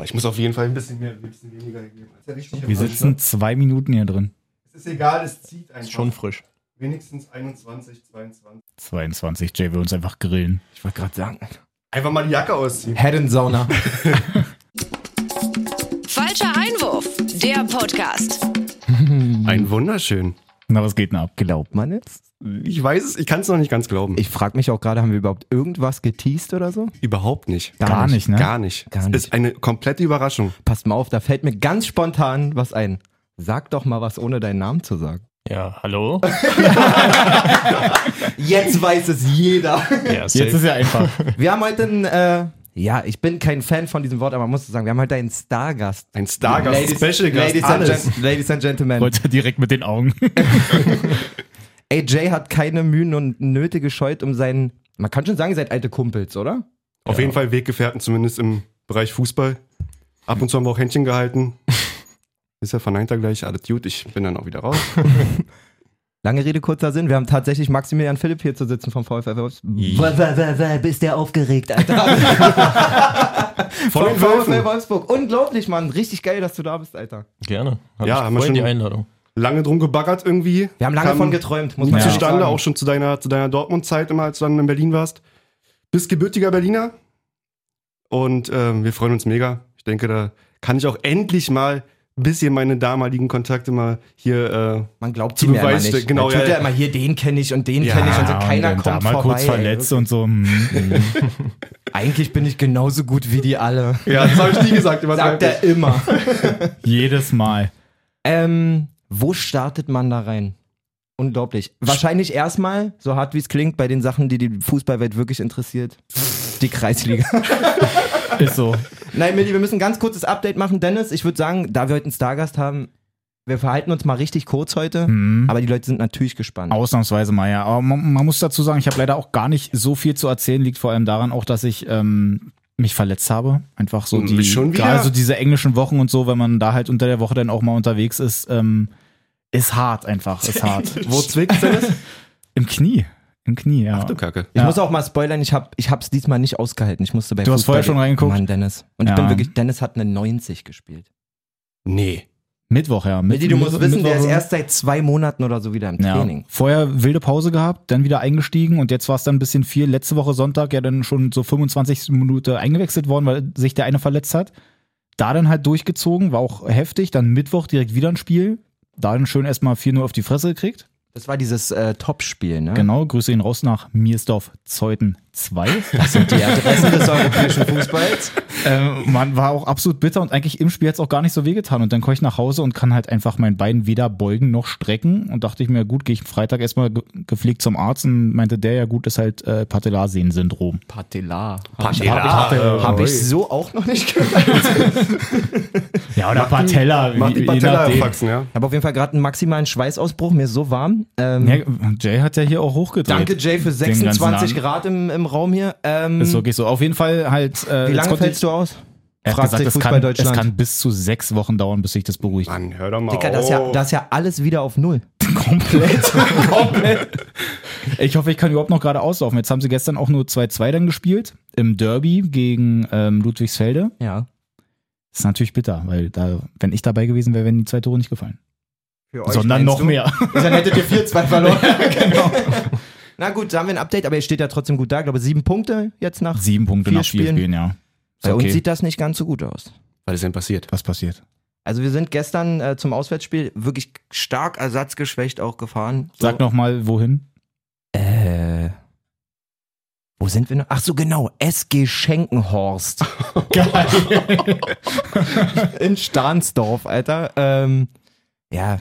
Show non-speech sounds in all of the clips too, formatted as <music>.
Aber ich muss auf jeden Fall ein bisschen mehr, ein bisschen weniger geben. Wir sitzen zwei Minuten hier drin. Es ist egal, es zieht einfach. Ist schon frisch. Wenigstens 21, 22. 22, Jay will uns einfach grillen. Ich wollte gerade sagen. Einfach mal die Jacke ausziehen. Head in Sauna. <laughs> Falscher Einwurf, der Podcast. Ein wunderschön. Na, was geht denn ab? Glaubt man jetzt? Ich weiß es, ich kann es noch nicht ganz glauben. Ich frage mich auch gerade, haben wir überhaupt irgendwas geteased oder so? Überhaupt nicht. Gar nicht, ne? Gar nicht. Gar nicht. ist eine komplette Überraschung. Passt mal auf, da fällt mir ganz spontan was ein. Sag doch mal was, ohne deinen Namen zu sagen. Ja, hallo? <laughs> Jetzt weiß es jeder. Ja, Jetzt ist ja einfach. Wir haben heute einen, äh, ja, ich bin kein Fan von diesem Wort, aber man muss sagen, wir haben heute einen Stargast. Ein Stargast, Special Gast, Ladies, and alles. Gen- Ladies and Gentlemen. Wollte direkt mit den Augen. <laughs> AJ hat keine Mühen und Nöte gescheut, um seinen, man kann schon sagen, ihr seid alte Kumpels, oder? Auf jeden Fall Weggefährten, zumindest im Bereich Fußball. Ab und zu haben wir auch Händchen gehalten. <laughs> Ist er verneint er gleich, alles gut, ich bin dann auch wieder raus. <laughs> Lange Rede, kurzer Sinn. Wir haben tatsächlich Maximilian Philipp hier zu sitzen vom VfL Wolfsburg. Bist der aufgeregt, Alter? <laughs> Von vom VfL. Wolfsburg. Unglaublich, Mann. Richtig geil, dass du da bist, Alter. Gerne. Hab Ja, ich haben wir schon- die Einladung. Lange drum gebaggert irgendwie. Wir haben lange Kam von geträumt, muss man ja zustande, sagen. auch schon zu deiner, zu deiner Dortmund-Zeit immer, als du dann in Berlin warst. Bist gebürtiger Berliner. Und ähm, wir freuen uns mega. Ich denke, da kann ich auch endlich mal bisschen meine damaligen Kontakte mal hier äh, Man glaubt Zu sie mir immer nicht. genau, Man tut ja, ja, immer hier, den kenne ich und den Ja, kenne ich und so. und Keiner dann kommt da mal vorbei. kurz verletzt und so. hm. <laughs> Eigentlich bin ich genauso gut wie die alle. Ja, das habe ich nie gesagt. Sagt er immer. <laughs> Jedes Mal. ähm, wo startet man da rein? Unglaublich. Wahrscheinlich erstmal, so hart wie es klingt, bei den Sachen, die die Fußballwelt wirklich interessiert. Die Kreisliga. <laughs> Ist so. Nein, Milli, wir müssen ein ganz kurzes Update machen. Dennis, ich würde sagen, da wir heute einen Stargast haben, wir verhalten uns mal richtig kurz heute. Hm. Aber die Leute sind natürlich gespannt. Ausnahmsweise mal, ja. Aber man, man muss dazu sagen, ich habe leider auch gar nicht so viel zu erzählen. Liegt vor allem daran auch, dass ich ähm, mich verletzt habe. Einfach so die, Schon wieder? gerade so diese englischen Wochen und so, wenn man da halt unter der Woche dann auch mal unterwegs ist, ähm, ist hart einfach, ist hart. <laughs> Wo zwickt Dennis? Im Knie. Im Knie, ja. Ach du Kacke. Ich Ja. muss auch mal spoilern, ich habe ich hab's diesmal nicht ausgehalten. Ich musste bei Du hast vorher schon reingeguckt? Mann, Dennis. Und ich Ja. bin wirklich, Dennis hat eine 90 gespielt. Nee. Mittwoch, ja. Milli, du musst wissen, der ist erst seit zwei Monaten oder so wieder im Ja, Training. vorher wilde Pause gehabt, dann wieder eingestiegen und jetzt war es dann ein bisschen viel. Letzte Woche Sonntag ja dann schon so 25 Minuten eingewechselt worden, weil sich der eine verletzt hat. Da dann halt durchgezogen, war auch heftig. Dann Mittwoch direkt wieder ein Spiel. Da dann schön erstmal 4-0 auf die Fresse gekriegt. Das war dieses äh, Topspiel, ne? Genau, Grüße ihn raus nach Miersdorf Zeuthen 2. Das <laughs> sind die Adressen des europäischen Fußballs. ähm, man war auch absolut bitter und eigentlich im Spiel hat es auch gar nicht so wehgetan. Und dann komme ich nach Hause und kann halt einfach mein Bein weder beugen noch strecken. Und dachte ich mir, gut, gehe ich Freitag erstmal ge gepflegt zum Arzt und meinte der, ja gut, ist halt äh, Patellarsehnensyndrom. Patellar. Patellar. Habe hab Ui. ich so auch noch nicht gehört. <laughs> Ja, oder die- Patella. Mach die je Patella erwachsen, ja. Ich habe auf jeden Fall gerade einen maximalen Schweißausbruch, mir ist so warm. Ähm, Ja, Jay hat ja hier auch hochgedreht. danke Jay für Den ganzen 26 Abend. Grad im, im Raum hier. Ähm, Ist wirklich so. Auf jeden Fall halt. Äh, wie lange fällst du aus? Er hat Fragt gesagt, sich Fußball kann, Deutschland. es kann bis zu sechs Wochen dauern, bis sich das beruhigt. Mann, hör doch mal Dicker, das ist, ja, auf. das ist ja alles wieder auf Null. <laughs> Komplett. <laughs> Komplett. Ich hoffe, ich kann überhaupt noch gerade auslaufen. Jetzt haben sie gestern auch nur 2-2 dann gespielt. Im Derby gegen ähm, Ludwigsfelde. Ja. Das ist natürlich bitter, weil da, wenn ich dabei gewesen wäre, wären die zwei Tore nicht gefallen. Für euch, Sondern noch du? mehr. Dann hättet ihr 4-2 verloren. <laughs> genau. Na gut, da haben wir ein Update, aber ihr steht ja trotzdem gut da. Ich glaube, sieben Punkte jetzt nach. Sieben Punkte Vier nach vier Spielen. Spielen, ja. Bei okay. uns sieht das nicht ganz so gut aus. Was ist denn passiert? Was passiert? Also wir sind gestern äh, zum Auswärtsspiel wirklich stark ersatzgeschwächt auch gefahren. So, Sag noch mal, wohin? Äh, wo sind wir noch? Ach so, genau. SG Schenkenhorst. Geil. <laughs> <laughs> In Stahnsdorf, Alter. Ähm, ja,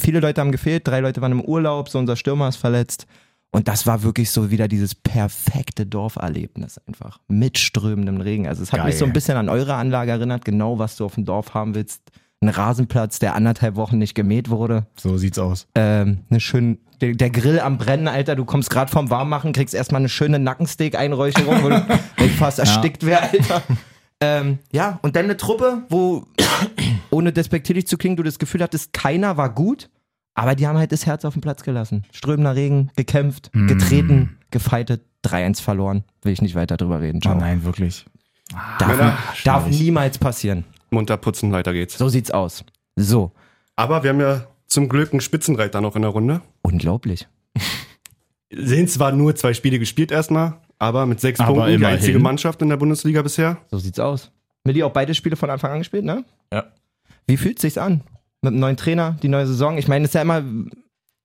viele Leute haben gefehlt, drei Leute waren im Urlaub, so unser Stürmer ist verletzt. Und das war wirklich so wieder dieses perfekte Dorferlebnis einfach. Mit strömendem Regen. Also es hat mich Geil. so ein bisschen an eure Anlage erinnert, genau was du auf dem Dorf haben willst. Ein Rasenplatz, der anderthalb Wochen nicht gemäht wurde. So sieht's aus. Ähm, eine schön, der, der Grill am Brennen, Alter. Du kommst gerade vom Warmmachen, kriegst erstmal eine schöne Nackensteak-Einräucherung, wo du <laughs> fast erstickt wäre, Alter. Ähm, ja, und dann eine Truppe, wo, <coughs> ohne despektierlich zu klingen, du das Gefühl hattest, keiner war gut, aber die haben halt das Herz auf den Platz gelassen. Strömender Regen, gekämpft, Mm. getreten, gefeitet, 3-1 verloren. Will ich nicht weiter drüber reden. Oh Ciao. nein, wirklich. Darf, Männer, darf niemals passieren. Munter putzen, weiter geht's. So sieht's aus. So. Aber wir haben ja zum Glück einen Spitzenreiter noch in der Runde. Unglaublich. <laughs> Sind zwar nur zwei Spiele gespielt erstmal, aber mit sechs Aber Punkten die einzige Mannschaft in der Bundesliga bisher. So sieht's aus. Milli auch beide Spiele von Anfang an gespielt, ne? Ja. Wie fühlt sich's an? Mit einem neuen Trainer, die neue Saison? Ich meine, es ist ja immer,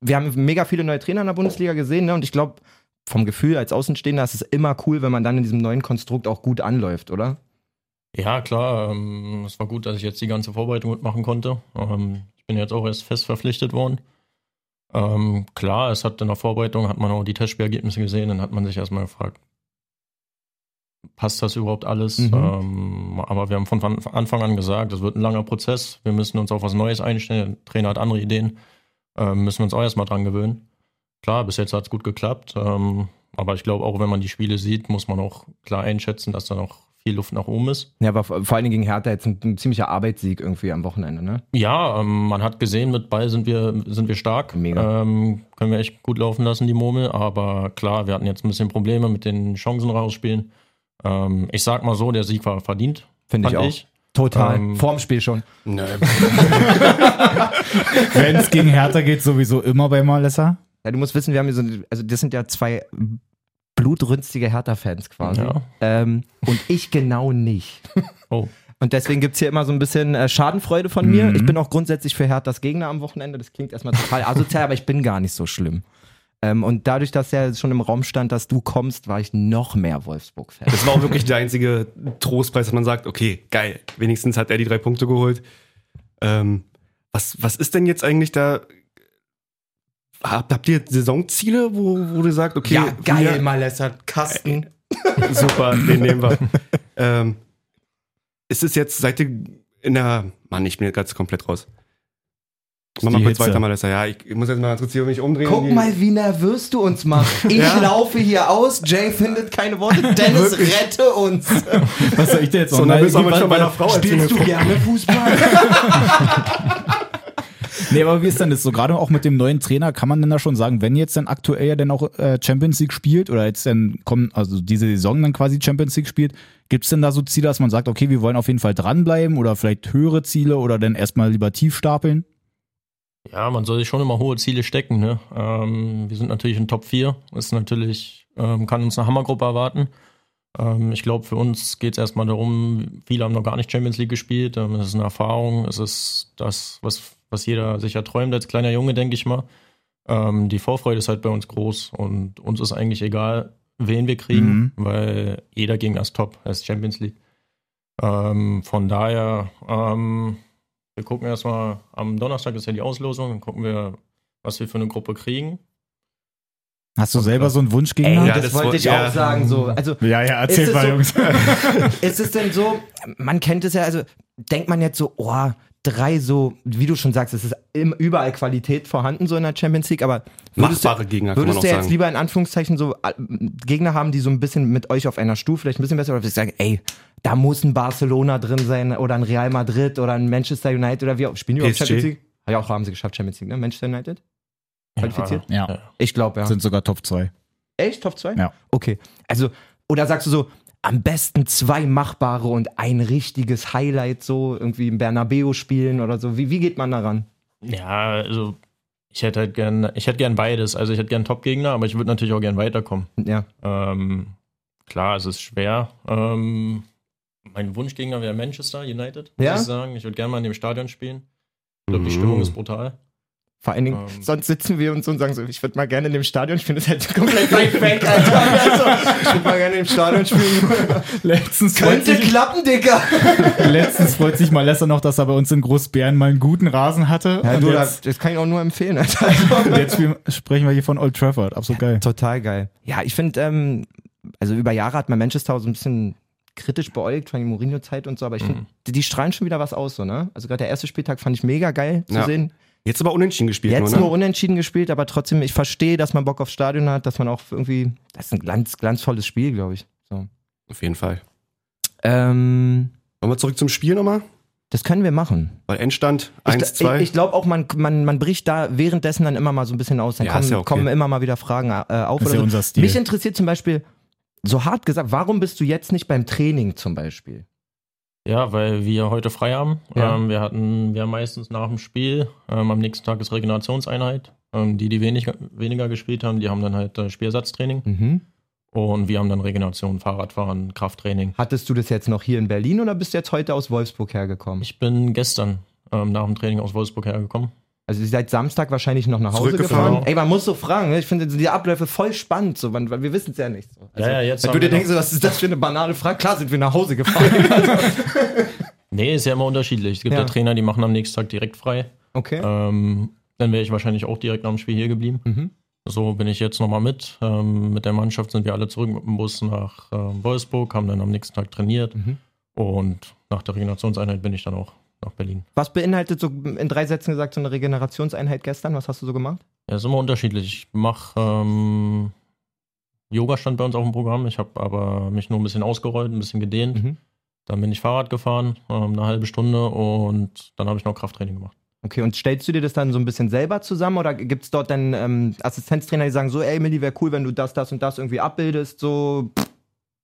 wir haben mega viele neue Trainer in der Bundesliga gesehen, ne? Und ich glaube, vom Gefühl als Außenstehender ist es immer cool, wenn man dann in diesem neuen Konstrukt auch gut anläuft, oder? Ja, klar. Ähm, es war gut, dass ich jetzt die ganze Vorbereitung mitmachen konnte. Ähm, ich bin jetzt auch erst fest verpflichtet worden. Ähm, klar, es hat in der Vorbereitung, hat man auch die Testspielergebnisse gesehen, dann hat man sich erstmal gefragt, passt das überhaupt alles? Mhm. Ähm, aber wir haben von An- Anfang an gesagt, es wird ein langer Prozess, wir müssen uns auf was Neues einstellen, der Trainer hat andere Ideen, ähm, müssen wir uns auch erstmal dran gewöhnen. Klar, bis jetzt hat es gut geklappt, ähm, aber ich glaube auch, wenn man die Spiele sieht, muss man auch klar einschätzen, dass da noch viel Luft nach oben ist. Ja, aber vor Dingen gegen Hertha jetzt ein, ein ziemlicher Arbeitssieg irgendwie am Wochenende, ne? Ja, ähm, man hat gesehen, mit Ball sind wir, sind wir stark. Mega. Ähm, können wir echt gut laufen lassen, die Murmel. Aber klar, wir hatten jetzt ein bisschen Probleme mit den Chancen rausspielen. Ähm, ich sag mal so, der Sieg war verdient. Finde ich auch. Total. Ähm, Vorm Spiel schon. <laughs> Nee. Wenn es gegen Hertha geht, sowieso immer bei Malessa. Ja, du musst wissen, wir haben hier so, also das sind ja zwei blutrünstige Hertha-Fans quasi. Ja. Ähm, und ich genau nicht. <laughs> Oh. Und deswegen gibt's hier immer so ein bisschen äh, Schadenfreude von mir. Mhm. Ich bin auch grundsätzlich für Herthas Gegner am Wochenende. Das klingt erstmal total asozial, aber ich bin gar nicht so schlimm. Ähm, und dadurch, dass ja schon im Raum stand, dass du kommst, war ich noch mehr Wolfsburg-Fan. Das war auch wirklich <laughs> der einzige Trostpreis, dass man sagt, okay, geil, wenigstens hat er die drei Punkte geholt. Ähm, was, was ist denn jetzt eigentlich da? Habt, habt ihr Saisonziele, wo, wo du sagst, okay, wir- Malessa, Kasten. super, den nehmen wir. <laughs> ähm, ist es jetzt, seid ihr in der, Mann, ich bin jetzt ganz komplett raus. Mach mal kurz Hitze. weiter, Malessa. Ja, ich, muss jetzt mal ganz kurz hier mich umdrehen. Guck mal, wie nervös du uns machst. <laughs> Ich Ja. laufe hier aus, Jay findet keine Worte, <laughs> Dennis rette uns. <laughs> Was soll ich denn jetzt So noch? nervös haben wir schon bei einer Frau Spielst du gerne Fußball? Nee, aber wie ist denn das so? Gerade auch mit dem neuen Trainer, kann man denn da schon sagen, wenn jetzt dann aktuell ja dann auch äh, Champions League spielt oder jetzt dann kommen, also diese Saison dann quasi Champions League spielt, gibt es denn da so Ziele, dass man sagt, okay, wir wollen auf jeden Fall dranbleiben oder vielleicht höhere Ziele oder dann erstmal lieber tief stapeln? Ja, man soll sich schon immer hohe Ziele stecken. Ne? Ähm, wir sind natürlich in Top 4. Ist natürlich, ähm, kann uns eine Hammergruppe erwarten. Ähm, ich glaube, für uns geht es erstmal darum, viele haben noch gar nicht Champions League gespielt. Ähm, es ist eine Erfahrung. Es ist das, was, was jeder sich erträumt als kleiner Junge, denke ich mal. Ähm, die Vorfreude ist halt bei uns groß und uns ist eigentlich egal, wen wir kriegen, Mhm. weil jeder Gegner ist top, er ist Champions League. Ähm, von daher, wir gucken erstmal, am Donnerstag ist ja die Auslosung, dann gucken wir, was wir für eine Gruppe kriegen. Hast du selber so einen Ey, Wunschgegner? Ja, das, das wollte wollt- ich ja. auch sagen. So. Also, ja, ja, es mal, so- Jungs. <laughs> ist es denn so, man kennt es ja, also denkt man jetzt so, oh, drei so, wie du schon sagst, es ist überall Qualität vorhanden so in der Champions League, aber würdest Machbare du, Gegner, würdest du jetzt sagen. lieber in Anführungszeichen so äh, Gegner haben, die so ein bisschen mit euch auf einer Stufe vielleicht ein bisschen besser, oder würdest du sagen, ey, da muss ein Barcelona drin sein oder ein Real Madrid oder ein Manchester United oder wie auch, spielen die überhaupt? Champions League? Ja, auch haben sie geschafft, Champions League, ne? Manchester United? Qualifiziert? Ja, Ich glaube, ja. sind sogar Top 2. Echt? Top 2? Ja. Okay. Also, oder sagst du so, am besten zwei machbare und ein richtiges Highlight, so irgendwie im Bernabeu spielen oder so. Wie, wie geht man daran? Ja, also ich hätte halt gern, ich hätte gern beides. Also ich hätte gern Top-Gegner, aber ich würde natürlich auch gern weiterkommen. Ja. Ähm, klar, es ist schwer. Ähm, mein Wunschgegner wäre Manchester United, muss Ja? ich sagen. Ich würde gerne mal in dem Stadion spielen. Ich glaube, die Mhm. Stimmung ist brutal. Vor allen Dingen, Ähm. sonst sitzen wir uns und sagen so, ich würde mal gerne in dem Stadion spielen. Das ist halt komplett weit weg, Alter. Also, ich würde mal gerne im Stadion spielen. Letztens freut, Könnte sich, klappen, Dicker. letztens freut sich Malessa noch, dass er bei uns in Großbären mal einen guten Rasen hatte. Ja, und du, jetzt, das, kann ich auch nur empfehlen, Alter. und jetzt sprechen wir hier von Old Trafford. Absolut geil. Total geil. Ja, ich finde, ähm, also über Jahre hat man Manchester so ein bisschen kritisch beäugt von der Mourinho-Zeit und so, aber ich finde, die, die strahlen schon wieder was aus, so, ne? Also gerade der erste Spieltag fand ich mega geil zu Ja. sehen. Jetzt aber unentschieden gespielt, Jetzt nur, nur ne? unentschieden gespielt, aber trotzdem, ich verstehe, dass man Bock aufs Stadion hat, dass man auch irgendwie, das ist ein glanz, glanzvolles Spiel, glaube ich. So. Auf jeden Fall. Ähm, Wollen wir zurück zum Spiel nochmal? das können wir machen. Weil Endstand Ich, 1-2. ich, ich glaube auch, man, man, man bricht da währenddessen dann immer mal so ein bisschen aus. Dann Ja, kommen, ja okay. kommen immer mal wieder Fragen äh, auf. Das ist oder ja so. unser Stil. Mich interessiert zum Beispiel, So hart gesagt, warum bist du jetzt nicht beim Training zum Beispiel? Ja, weil wir heute frei haben. Ja. Ähm, wir hatten, wir haben meistens nach dem Spiel, ähm, am nächsten Tag ist Regenerationseinheit. Ähm, die, die wenig, weniger gespielt haben, die haben dann halt äh, Spielersatztraining. Mhm. Und wir haben dann Regeneration, Fahrradfahren, Krafttraining. Hattest du das jetzt noch hier in Berlin oder bist du jetzt heute aus Wolfsburg hergekommen? Ich bin gestern ähm, nach dem Training aus Wolfsburg hergekommen. Also ihr seid Samstag wahrscheinlich noch nach Hause gefahren. Ey, man muss so fragen, ne? ich finde die Abläufe voll spannend, so, weil wir wissen es ja nicht. So. Also, Ja, ja, jetzt Weil haben du dir denkst, so, was ist das für eine banale Frage? Klar sind wir nach Hause gefahren. <laughs> Nee, ist ja immer unterschiedlich. Es gibt Ja. ja, Trainer, die machen am nächsten Tag direkt frei. okay. Ähm, dann wäre ich wahrscheinlich auch direkt nach dem Spiel hier geblieben. Mhm. So bin ich jetzt nochmal mit. Ähm, mit der Mannschaft sind wir alle zurück mit dem Bus nach ähm, Wolfsburg, haben dann am nächsten Tag trainiert. Mhm. Und nach der Regenerationseinheit bin ich dann auch nach Berlin. Was beinhaltet so in drei Sätzen gesagt so eine Regenerationseinheit gestern? Was hast du so gemacht? Ja, ist immer unterschiedlich. Ich mache ähm, Yoga stand bei uns auf dem Programm. Ich habe aber mich nur ein bisschen ausgerollt, ein bisschen gedehnt. Mhm. Dann bin ich Fahrrad gefahren, ähm, eine halbe Stunde und dann habe ich noch Krafttraining gemacht. Okay, und stellst du dir das dann so ein bisschen selber zusammen oder gibt es dort dann ähm, Assistenztrainer, die sagen so, ey Milli, wäre cool, wenn du das, das und das irgendwie abbildest, so pff,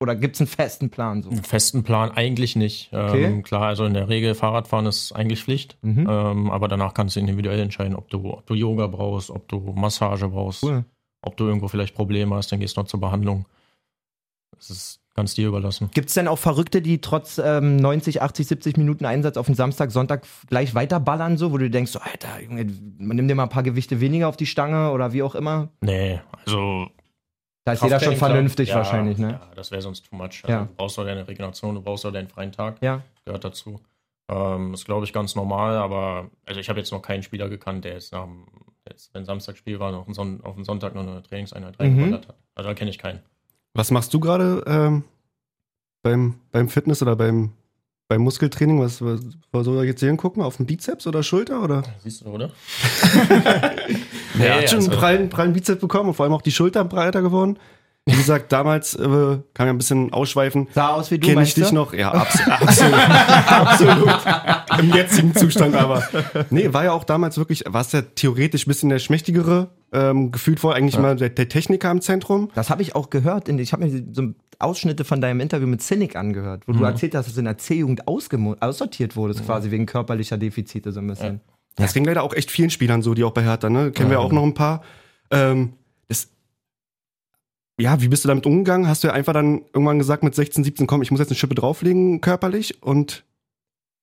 oder gibt es einen festen Plan so? Einen festen Plan eigentlich nicht. Okay. Ähm, klar, also in der Regel Fahrradfahren ist eigentlich Pflicht. Mhm. Ähm, aber danach kannst du individuell entscheiden, ob du, ob du Yoga brauchst, ob du Massage brauchst, Cool. ob du irgendwo vielleicht Probleme hast, dann gehst du noch zur Behandlung. Das ist ganz dir überlassen. Gibt es denn auch Verrückte, die trotz ähm, 90, 80, 70 Minuten Einsatz auf den Samstag, Sonntag gleich weiterballern, so, wo du denkst, so, Alter, Junge, man nimmt dir mal ein paar Gewichte weniger auf die Stange oder wie auch immer? Nee, also. Da ist jeder schon vernünftig ja, wahrscheinlich, ne? Ja, das wäre sonst too much. Also Ja. Du brauchst doch deine Regeneration, du brauchst doch deinen freien Tag. Ja. Gehört dazu. Ähm, ist, glaube ich, ganz normal, aber also ich habe jetzt noch keinen Spieler gekannt, der jetzt nach dem, jetzt, wenn Samstagspiel war, noch Son auf den Sonntag noch eine Trainingseinheit Mhm. reingeballert hat. Also da kenne ich keinen. Was machst du gerade ähm, beim, beim Fitness oder beim, beim Muskeltraining? Was, was, was soll er jetzt hier gucken? Auf den Bizeps oder Schulter? Oder? Siehst du, oder? Nee, <laughs> er hat schon also- einen prallen, prallen Bizeps bekommen und vor allem auch die Schulter breiter geworden. Wie gesagt, damals äh, kann ja ein bisschen ausschweifen. Sah aus wie du, Kenne ich dich du? noch? Ja, abs absolut. <laughs> absolut. Im jetzigen <laughs> Zustand aber. Nee, war ja auch damals wirklich, war es ja theoretisch ein bisschen der schmächtigere. Ähm, gefühlt vor eigentlich mal der, der Techniker im Zentrum. Das habe ich auch gehört. In, ich habe mir so Ausschnitte von deinem Interview mit Cynic angehört, wo du erzählt hast, dass du in der C-Jugend aussortiert wurdest, quasi wegen körperlicher Defizite so ein bisschen. Das ging leider auch echt vielen Spielern so, die auch bei Hertha, ne? Kennen wir auch noch ein paar. Ähm, das, ja, wie bist du damit umgegangen? Hast du ja einfach dann irgendwann gesagt mit 16, 17, komm, ich muss jetzt eine Schippe drauflegen körperlich und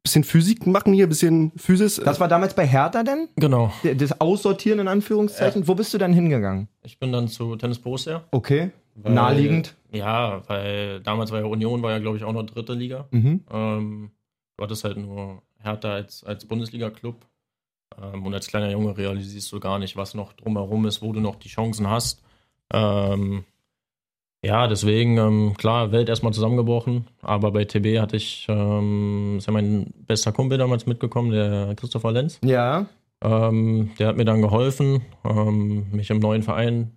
bisschen Physik machen hier, bisschen Physis. Das war damals bei Hertha denn? Genau. Das Aussortieren in Anführungszeichen. Wo bist du dann hingegangen? Ich bin dann zu Tennis Borussia. Okay. Naheliegend. Ja, weil damals war ja Union, war ja, glaube ich, auch noch dritte Liga. Mhm. Ähm, du hattest halt nur Hertha als, als Bundesliga-Club. Ähm, und als kleiner Junge realisierst du gar nicht, was noch drumherum ist, wo du noch die Chancen hast. Ähm, ja, deswegen, ähm, klar, Welt erstmal zusammengebrochen. Aber bei TB hatte ich, ähm, ist ja mein bester Kumpel damals mitgekommen, der Christopher Lenz. Ja. Ähm, der hat mir dann geholfen, ähm, mich im neuen Verein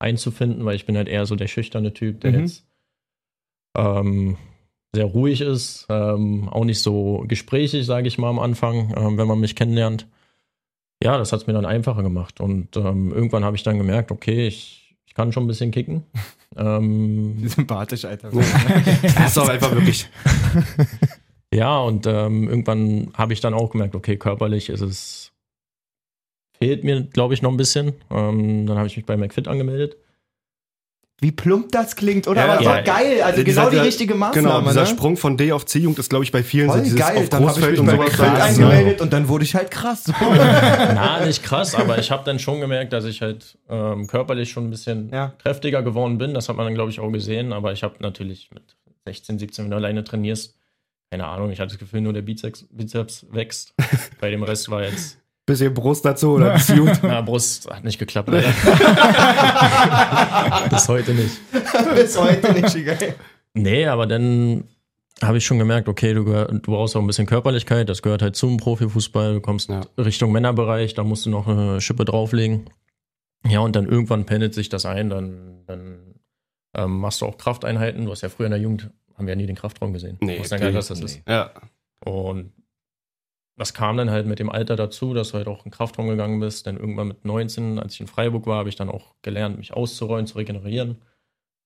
einzufinden, weil ich bin halt eher so der schüchterne Typ, der Mhm. jetzt ähm, sehr ruhig ist, ähm, auch nicht so gesprächig, sage ich mal am Anfang, ähm, wenn man mich kennenlernt. Ja, das hat es mir dann einfacher gemacht. Und ähm, irgendwann habe ich dann gemerkt, okay, ich, ich kann schon ein bisschen kicken. <laughs> ähm, Sympathisch, Alter. <laughs> das ist auch einfach wirklich. <laughs> Ja, und ähm, irgendwann habe ich dann auch gemerkt, okay, körperlich ist es, fehlt mir, glaube ich, noch ein bisschen. Ähm, dann habe ich mich bei McFit angemeldet. Wie plump das klingt, oder? Ja, Aber ja. war geil. Also Dieser- genau die richtige Maßnahme. Genau, dieser ne? Sprung von D auf C-Jugend ist, glaube ich, bei vielen so Voll dieses geil. auf Dann habe ich Großfeld mich und bei sowas. McFit da ist, angemeldet und dann wurde ich halt krass. <laughs> Na, nicht krass, aber ich habe dann schon gemerkt, dass ich halt ähm, körperlich schon ein bisschen Ja. kräftiger geworden bin. Das hat man dann, glaube ich, auch gesehen. Aber ich habe natürlich mit 16, 17, wenn du alleine trainierst, keine Ahnung, ich hatte das Gefühl, nur der Bizeps, Bizeps wächst. <laughs> bei dem Rest war jetzt, Bisschen Brust dazu oder gut. <laughs> na, Brust hat nicht geklappt, <laughs> leider. Bis heute nicht. Bis heute nicht, geil. Nee, aber dann habe ich schon gemerkt, okay, du, gehör- du brauchst auch ein bisschen Körperlichkeit, das gehört halt zum Profifußball, du kommst Ja. Richtung Männerbereich, da musst du noch eine Schippe drauflegen. Ja, und dann irgendwann pendelt sich das ein, dann, dann ähm, machst du auch Krafteinheiten. Du hast ja früher in der Jugend, haben wir ja nie den Kraftraum gesehen. Nee, du weißt ja gar nicht, was das nee. ist. Ja. Und das kam dann halt mit dem Alter dazu, dass du halt auch in Kraftraum gegangen bist. Dann irgendwann mit 19, als ich in Freiburg war, habe ich dann auch gelernt, mich auszurollen, zu regenerieren.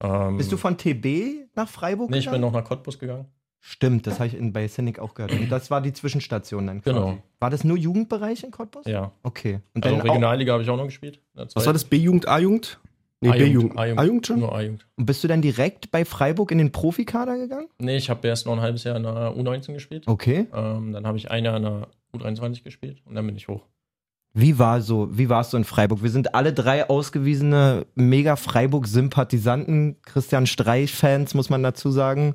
Ähm, Bist du von TB nach Freiburg Nee, ich bin noch nach Cottbus gegangen. Stimmt, das habe ich in, bei Cynic auch gehört. Und das war die Zwischenstation dann quasi. Genau. War das nur Jugendbereich in Cottbus? Ja. Okay. Und Also Regionalliga habe ich auch noch gespielt. Was war das? B-Jugend, A-Jugend? Nee, A-Jugend. A-Jugend. Schon? Nur A-Jugend. und bist du dann direkt bei Freiburg in den Profikader gegangen? Nee, ich habe erst noch ein halbes Jahr in der U19 gespielt. Okay. Ähm, dann habe ich ein Jahr in der U23 gespielt und dann bin ich hoch. Wie war so, wie warst du in Freiburg? Wir sind alle drei ausgewiesene mega Freiburg-Sympathisanten, Christian Streich-Fans, muss man dazu sagen.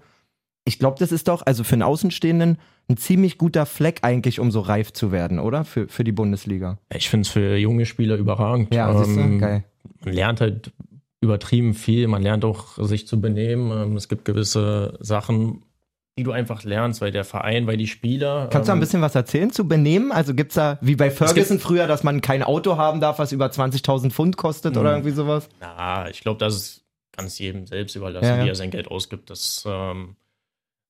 Ich glaube, das ist doch, also für einen Außenstehenden, ein ziemlich guter Fleck eigentlich, um so reif zu werden, oder? Für, für die Bundesliga. Ich finde es für junge Spieler überragend. Ja, siehst du? Ähm, Geil. Man lernt halt übertrieben viel. Man lernt auch, sich zu benehmen. Ähm, es gibt gewisse Sachen, die du einfach lernst, weil der Verein, weil die Spieler. Kannst du ein ähm, bisschen was erzählen zu benehmen? Also gibt's da, wie bei Ferguson früher, dass man kein Auto haben darf, was über 20.000 Pfund kostet oder Mhm. irgendwie sowas? Na, ich glaube, das ist ganz jedem selbst überlassen, Ja, ja. wie er sein Geld ausgibt. Das ähm,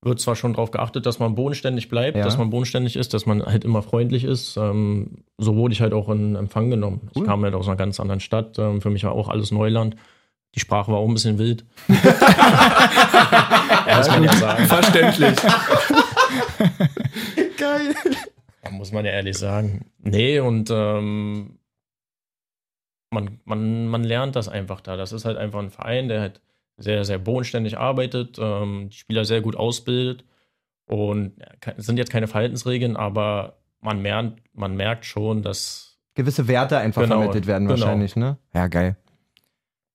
wird zwar schon darauf geachtet, dass man bodenständig bleibt, Ja. dass man bodenständig ist, dass man halt immer freundlich ist. Ähm, so wurde ich halt auch in Empfang genommen. Cool. Ich kam halt aus einer ganz anderen Stadt. Ähm, für mich war auch alles Neuland. Die Sprache war auch ein bisschen wild. <laughs> ja, muss man ja sagen. Verständlich. <laughs> Geil. Ja, muss man ja ehrlich sagen. Nee, und ähm, man, man, man lernt das einfach da. Das ist halt einfach ein Verein, der halt sehr, sehr bodenständig arbeitet, ähm, die Spieler sehr gut ausbildet. Und es sind jetzt keine Verhaltensregeln, aber man merkt, man merkt schon, dass Gewisse Werte einfach Genau, vermittelt werden genau. wahrscheinlich, ne? Ja, geil.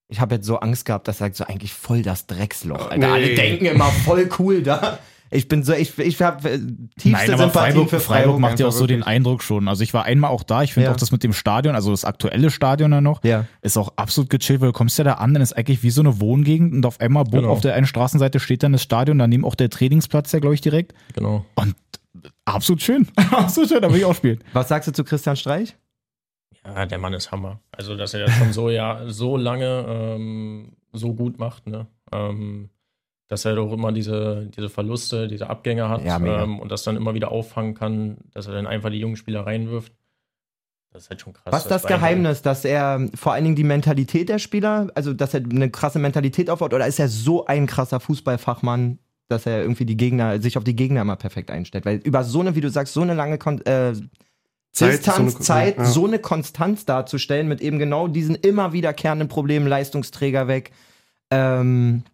Ich habe jetzt so Angst gehabt, dass sagt so eigentlich voll das Drecksloch. Alter. Nee. Alle denken immer voll cool da. Ich bin so, ich, ich habe äh, tiefste Nein, aber Sympathien Freiburg, für Freiburg Freiburg. macht ja auch einfach so den wirklich. Eindruck schon. Also ich war einmal auch da. Ich finde Ja. auch das mit dem Stadion, also das aktuelle Stadion da noch, Ja. ist auch absolut gechillt, weil du kommst ja da an, dann ist eigentlich wie so eine Wohngegend und auf einmal Genau. auf der einen Straßenseite steht dann das Stadion, daneben auch der Trainingsplatz, ja glaube ich direkt. genau. Und absolut schön. <laughs> absolut schön, da will ich auch spielen. Was sagst du zu Christian Streich? Ja, der Mann ist Hammer. Also, dass er das schon so, ja, so lange ähm, so gut macht, ne? Ähm, dass er doch immer diese, diese Verluste, diese Abgänge hat Ja, ähm, und das dann immer wieder auffangen kann, dass er dann einfach die jungen Spieler reinwirft. Das ist halt schon krass. Was ist das beeindruckend. Geheimnis, dass er vor allen Dingen die Mentalität der Spieler, also dass er eine krasse Mentalität aufbaut, oder ist er so ein krasser Fußballfachmann, dass er irgendwie die Gegner, sich auf die Gegner immer perfekt einstellt? Weil über so eine, wie du sagst, so eine lange Kon äh, Zeit, Distanz, so eine- Zeit, ja. so eine Konstanz darzustellen mit eben genau diesen immer wiederkehrenden Problemen, Leistungsträger weg. Ähm,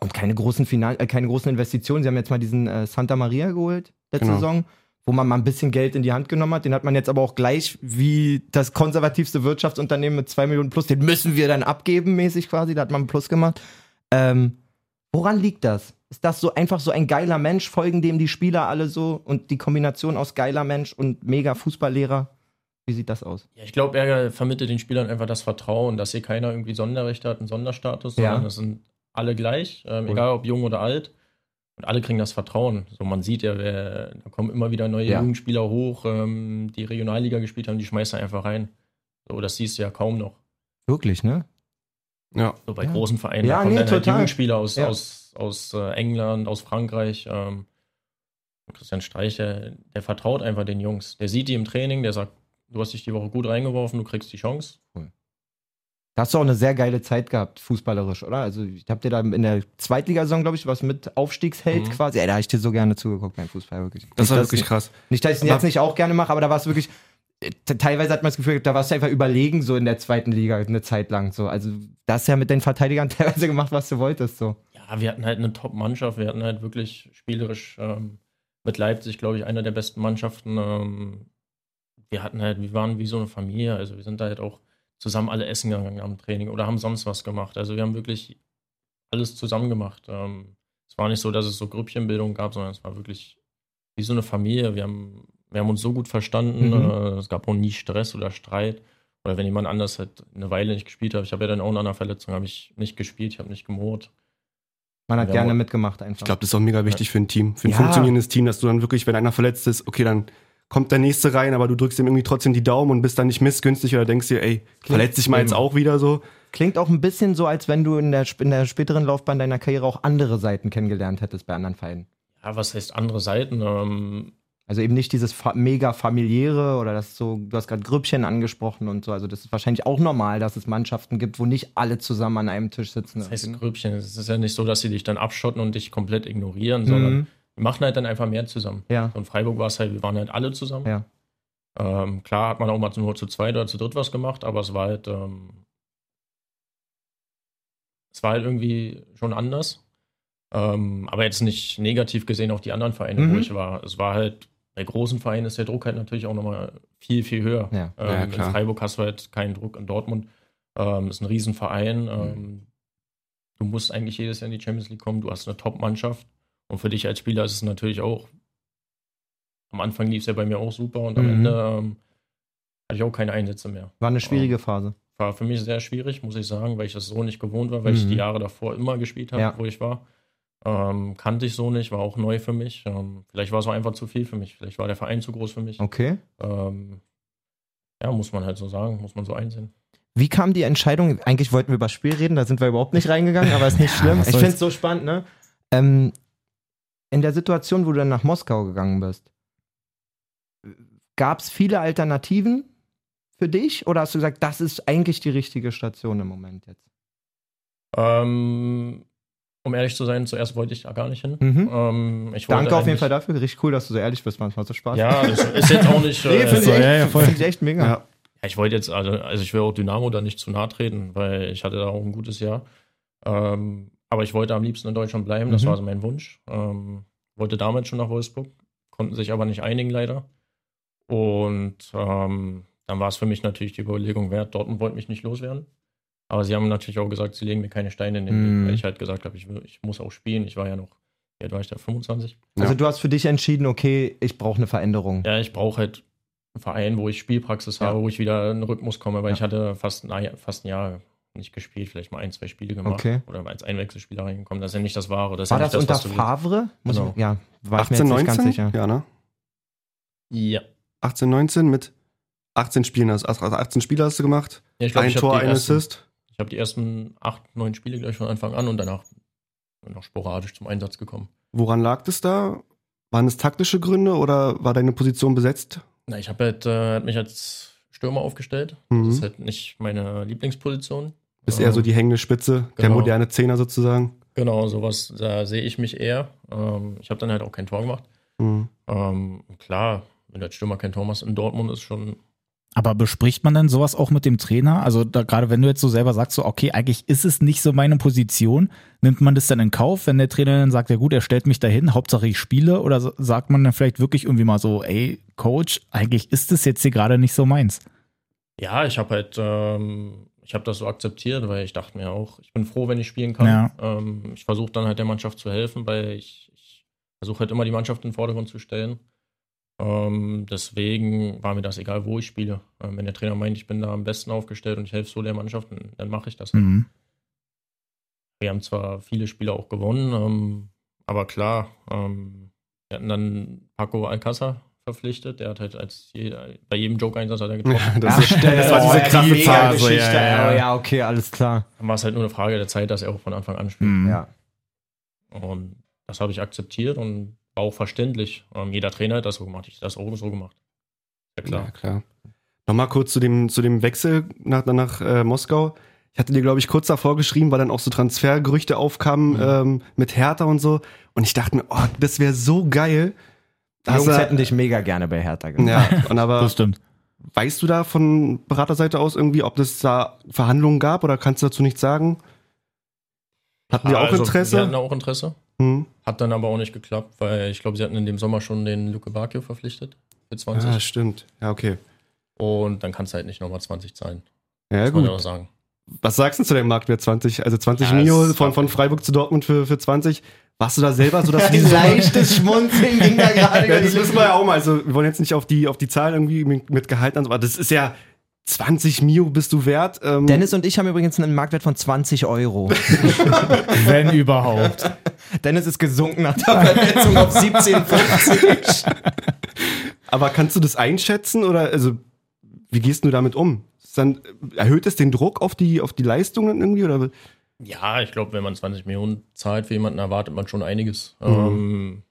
und keine großen Final äh, keine großen Investitionen. Sie haben jetzt mal diesen äh, Santa Maria geholt letzte Genau. Saison, wo man mal ein bisschen Geld in die Hand genommen hat. Den hat man jetzt aber auch gleich wie das konservativste Wirtschaftsunternehmen mit 2 Millionen plus, den müssen wir dann abgeben, mäßig quasi. Da hat man einen Plus gemacht. Ähm, woran liegt das? Ist das so einfach so ein geiler Mensch? Folgen dem die Spieler alle so? Und die Kombination aus geiler Mensch und mega Fußballlehrer? Wie sieht das aus? Ja, ich glaube, er vermittelt den Spielern einfach das Vertrauen, dass hier keiner irgendwie Sonderrechte hat, einen Sonderstatus, Ja. sondern es sind alle gleich, ähm, Cool. egal ob jung oder alt. Und alle kriegen das Vertrauen. So, man sieht ja, wer, da kommen immer wieder neue Ja. Jugendspieler hoch, ähm, die Regionalliga gespielt haben, die schmeißt er einfach rein. So, das siehst du ja kaum noch. Wirklich, ne? Ja. So bei Ja. großen Vereinen. Ja, da kommen nee, dann halt total. Jugendspieler aus, Ja. aus, aus äh, England, aus Frankreich. Ähm, Christian Streich, der, der vertraut einfach den Jungs. Der sieht die im Training, der sagt, du hast dich die Woche gut reingeworfen, du kriegst die Chance. Da hast du auch eine sehr geile Zeit gehabt, fußballerisch, oder? Also, ich hab dir da in der Zweitligasaison, glaube ich, was mit Aufstiegsheld Mhm. quasi. Ey, da habe ich dir so gerne zugeguckt beim Fußball, wirklich. Das war wirklich krass. Nicht, dass ich es jetzt nicht auch gerne mache, aber da war es wirklich. äh, Teilweise hat man das Gefühl, da warst du einfach überlegen, so in der zweiten Liga, eine Zeit lang. So. Also, da hast du ja mit den Verteidigern <laughs> teilweise gemacht, was du wolltest. So. Ja, wir hatten halt eine Top-Mannschaft. Wir hatten halt wirklich spielerisch ähm, mit Leipzig, glaube ich, einer der besten Mannschaften. Ähm, wir hatten halt, wir waren wie so eine Familie. Also wir sind da halt auch zusammen alle essen gegangen am Training oder haben sonst was gemacht. Also wir haben wirklich alles zusammen gemacht. Ähm, es war nicht so, dass es so Grüppchenbildung gab, sondern es war wirklich wie so eine Familie. Wir haben, wir haben uns so gut verstanden. Mhm. Äh, es gab auch nie Stress oder Streit. Oder wenn jemand anders halt eine Weile nicht gespielt hat. Ich habe ja dann auch nach einer Verletzung habe ich nicht gespielt, ich habe nicht gemurrt. Man hat gerne mitgemacht einfach. Ich glaube, das ist auch mega wichtig für ein Team, für ein Ja. funktionierendes Team, dass du dann wirklich, wenn einer verletzt ist, okay, dann kommt der nächste rein, aber du drückst ihm irgendwie trotzdem die Daumen und bist dann nicht missgünstig oder denkst dir, ey, verletzt dich mal jetzt auch wieder so. Klingt auch ein bisschen so, als wenn du in der, in der späteren Laufbahn deiner Karriere auch andere Seiten kennengelernt hättest bei anderen Vereinen. Ja, was heißt andere Seiten? Ähm, Also eben nicht dieses fa mega familiäre oder das so, du hast gerade Grüppchen angesprochen und so. Also das ist wahrscheinlich auch normal, dass es Mannschaften gibt, wo nicht alle zusammen an einem Tisch sitzen. Das heißt Grüppchen. Es ist ja nicht so, dass sie dich dann abschotten und dich komplett ignorieren, sondern Mhm. Wir machen halt dann einfach mehr zusammen. Ja. So in Freiburg war es halt, wir waren halt alle zusammen. Ja. Ähm, klar hat man auch mal nur zu zweit oder zu dritt was gemacht, aber es war halt, ähm, es war halt irgendwie schon anders. Ähm, aber jetzt nicht negativ gesehen auf die anderen Vereine, Mhm. wo ich war. Es war halt, bei großen Vereinen ist der Druck halt natürlich auch nochmal viel, viel höher. Ja. Ähm, Ja, in. Freiburg hast du halt keinen Druck. In Dortmund ähm, ist ein Riesenverein. Ähm, du musst eigentlich jedes Jahr in die Champions League kommen. Du hast eine Top-Mannschaft. Und für dich als Spieler ist es natürlich auch, am Anfang lief es ja bei mir auch super und am Mhm. Ende ähm, hatte ich auch keine Einsätze mehr. War eine schwierige Phase. War für mich sehr schwierig, muss ich sagen, weil ich das so nicht gewohnt war, weil ich Mhm. die Jahre davor immer gespielt habe, Ja. wo ich war. Ähm, kannte ich so nicht, war auch neu für mich. Ähm, vielleicht war es auch einfach zu viel für mich. Vielleicht war der Verein zu groß für mich. Okay. Ähm, ja, muss man halt so sagen, muss man so einsehen. Wie kam die Entscheidung? Eigentlich wollten wir über das Spiel reden, da sind wir überhaupt nicht reingegangen, aber ist nicht <laughs> schlimm. Ich finde es so spannend, ne? In der Situation, wo du dann nach Moskau gegangen bist, gab es viele Alternativen für dich oder hast du gesagt, das ist eigentlich die richtige Station im Moment jetzt? Ähm, um ehrlich zu sein, zuerst wollte ich da gar nicht hin. Mhm. Ähm, Danke auf jeden Fall dafür. Richtig cool, dass du so ehrlich bist. Manchmal so Spaß. Ja, das ist jetzt auch nicht. <laughs> Nee, äh, finde so, ich, ja, echt- ja, find ich echt mega. Ja, ich wollte jetzt, also, also ich will auch Dynamo da nicht zu nahe treten, weil ich hatte da auch ein gutes Jahr. Ähm, aber ich wollte am liebsten in Deutschland bleiben, das Mhm. war so mein Wunsch. Ähm, wollte damals schon nach Wolfsburg, konnten sich aber nicht einigen leider. Und ähm, dann war es für mich natürlich die Überlegung wert, Dortmund wollte mich nicht loswerden. Aber sie haben natürlich auch gesagt, sie legen mir keine Steine in den Mhm. Weg, weil ich halt gesagt habe, ich, will, ich muss auch spielen. Ich war ja noch, wie alt war ich da, 25? Also Ja. du hast für dich entschieden, okay, ich brauche eine Veränderung. Ja, ich brauche halt einen Verein, wo ich Spielpraxis Ja. habe, wo ich wieder in den Rhythmus komme, weil Ja. ich hatte fast, na, ja, fast ein Jahr nicht gespielt, vielleicht mal ein, zwei Spiele gemacht Okay. oder als Einwechselspieler reingekommen. Das ist ja nicht das Wahre. Das War ja das nicht unter. Favre? Muss Genau. ich, ja, war 18, ich mir jetzt nicht ganz 19? sicher. Ja, ne? Ja. 18, 19 mit 18 Spielen. hast- Also 18 Spiele hast du gemacht. ja ich glaube, ein ich habe Tor, ein ersten- Assist. ich hab die ersten acht, neun Spiele gleich von Anfang an und danach noch sporadisch zum Einsatz gekommen. Woran lag es da? Waren es taktische Gründe oder war deine Position besetzt? Na, ich habe halt, äh, mich als Stürmer aufgestellt. Mhm. Das ist halt nicht meine Lieblingsposition. Bist eher so Ähm, die hängende Spitze, der genau. moderne Zehner sozusagen. Genau, sowas, da sehe ich mich eher. Ähm, ich habe dann halt auch kein Tor gemacht. Mhm. Ähm, klar, wenn du als Stürmer kein Tor machst in Dortmund, ist schon Aber bespricht man denn sowas auch mit dem Trainer? Also da, gerade wenn du jetzt so selber sagst, so okay, eigentlich ist es nicht so meine Position, nimmt man das dann in Kauf, wenn der Trainer dann sagt, ja gut, er stellt mich dahin, Hauptsache ich spiele, oder so- sagt man dann vielleicht wirklich irgendwie mal so, ey, Coach, eigentlich ist es jetzt hier gerade nicht so meins. Ja, ich habe halt, ähm, ich habe das so akzeptiert, weil ich dachte mir auch, ich bin froh, wenn ich spielen kann. Ja. Ähm, ich versuche dann halt der Mannschaft zu helfen, weil ich, ich versuche halt immer die Mannschaft in den Vordergrund zu stellen. Ähm, deswegen war mir das egal, wo ich spiele. Ähm, wenn der Trainer meint, ich bin da am besten aufgestellt und ich helfe so der Mannschaft, dann, dann mache ich das. halt. Mhm. Wir haben zwar viele Spiele auch gewonnen, ähm, aber klar, ähm, wir hatten dann Paco Alcázar verpflichtet. Der hat halt als je, bei jedem Joke-Einsatz hat er <laughs> getroffen. Das, ist, stimmt. das war Oh, diese ja, krasse die Phase. Ja, ja, ja. ja, okay, alles klar. Dann war es halt nur eine Frage der Zeit, dass er auch von Anfang an spielt. Mhm. Ja. Und das habe ich akzeptiert und war auch verständlich. Ähm, jeder Trainer hat das so gemacht. Ich habe das auch so gemacht. Ja, klar. Ja, klar. Nochmal kurz zu dem, zu dem Wechsel nach, nach äh, Moskau. Ich hatte dir, glaube ich, kurz davor geschrieben, weil dann auch so Transfergerüchte aufkamen Mhm. ähm, mit Hertha und so. Und ich dachte mir, oh, das wäre so geil. Die Hast Jungs du- hätten dich mega gerne bei Hertha gemacht. Ja, und aber Das stimmt. weißt du da von Beraterseite aus irgendwie, ob es da Verhandlungen gab oder kannst du dazu nichts sagen? Hatten die auch Also, Interesse? Wir hatten auch Interesse. Hm. Hat dann aber auch nicht geklappt, weil ich glaube, sie hatten in dem Sommer schon den Luke Bacchio verpflichtet für 20. Ja, stimmt. Ja, okay. Und dann kannst du halt nicht nochmal 20 zahlen. Ja, Muss man ja auch gut. sagen. Was sagst du zu dem Marktwert 20? Also 20 Ja, Mio von, von Freiburg zu Dortmund für, für 20. Warst du da selber so das Ein leichtes Schmunzeln ging da <laughs> gerade. Ja, das wissen wir ja auch mal. Also, wir wollen jetzt nicht auf die, auf die Zahlen irgendwie mit, mit Gehalt an, aber das ist ja 20 Mio bist du wert. Ähm, Dennis und ich haben übrigens einen Marktwert von 20 Euro. <laughs> Wenn überhaupt. Dennis ist gesunken nach der Verletzung auf 17,50. aber kannst du das einschätzen oder, also, wie gehst du damit um? Dann, erhöht es den Druck auf die, auf die Leistungen irgendwie oder? Ja, ich glaube, wenn man 20 Millionen zahlt für jemanden, erwartet man schon einiges. Mhm. Ähm,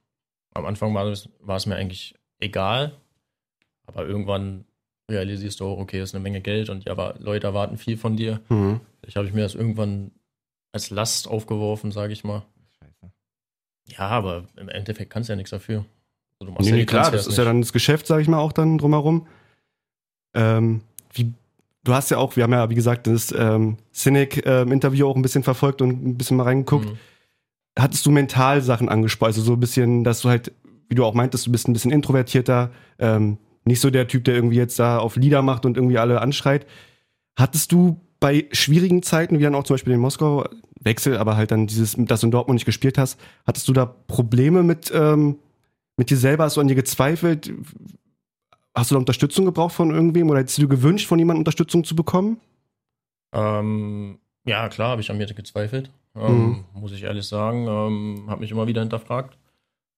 am Anfang war es, war es mir eigentlich egal. Aber irgendwann realisierst du auch, okay, das ist eine Menge Geld und ja, aber Leute erwarten viel von dir. Mhm. Ich habe ich mir das irgendwann als Last aufgeworfen, sage ich mal. Scheiße. Ja, aber im Endeffekt kannst du ja nichts dafür. Also, du machst Nee, ja nee, klar, das ist ja nicht. dann das Geschäft, sage ich mal, auch dann drumherum. Ähm, wie, du hast ja auch, wir haben ja, wie gesagt, das ähm, Cynic-Interview auch ein bisschen verfolgt und ein bisschen mal reingeguckt. Mhm. Hattest du mental Sachen angesprochen? Also so ein bisschen, dass du halt, wie du auch meintest, du bist ein bisschen introvertierter, ähm, nicht so der Typ, der irgendwie jetzt da auf Lieder macht und irgendwie alle anschreit. Hattest du bei schwierigen Zeiten, wie dann auch zum Beispiel in Moskau, Wechsel, aber halt dann dieses, dass du in Dortmund nicht gespielt hast, hattest du da Probleme mit, ähm, mit dir selber? Hast du an dir gezweifelt? Hast du da Unterstützung gebraucht von irgendwem oder hättest du dir gewünscht, von jemandem Unterstützung zu bekommen? Ähm, ja, klar, habe ich an mir gezweifelt. Mhm. Ähm, Muss ich ehrlich sagen. Ähm, habe mich immer wieder hinterfragt.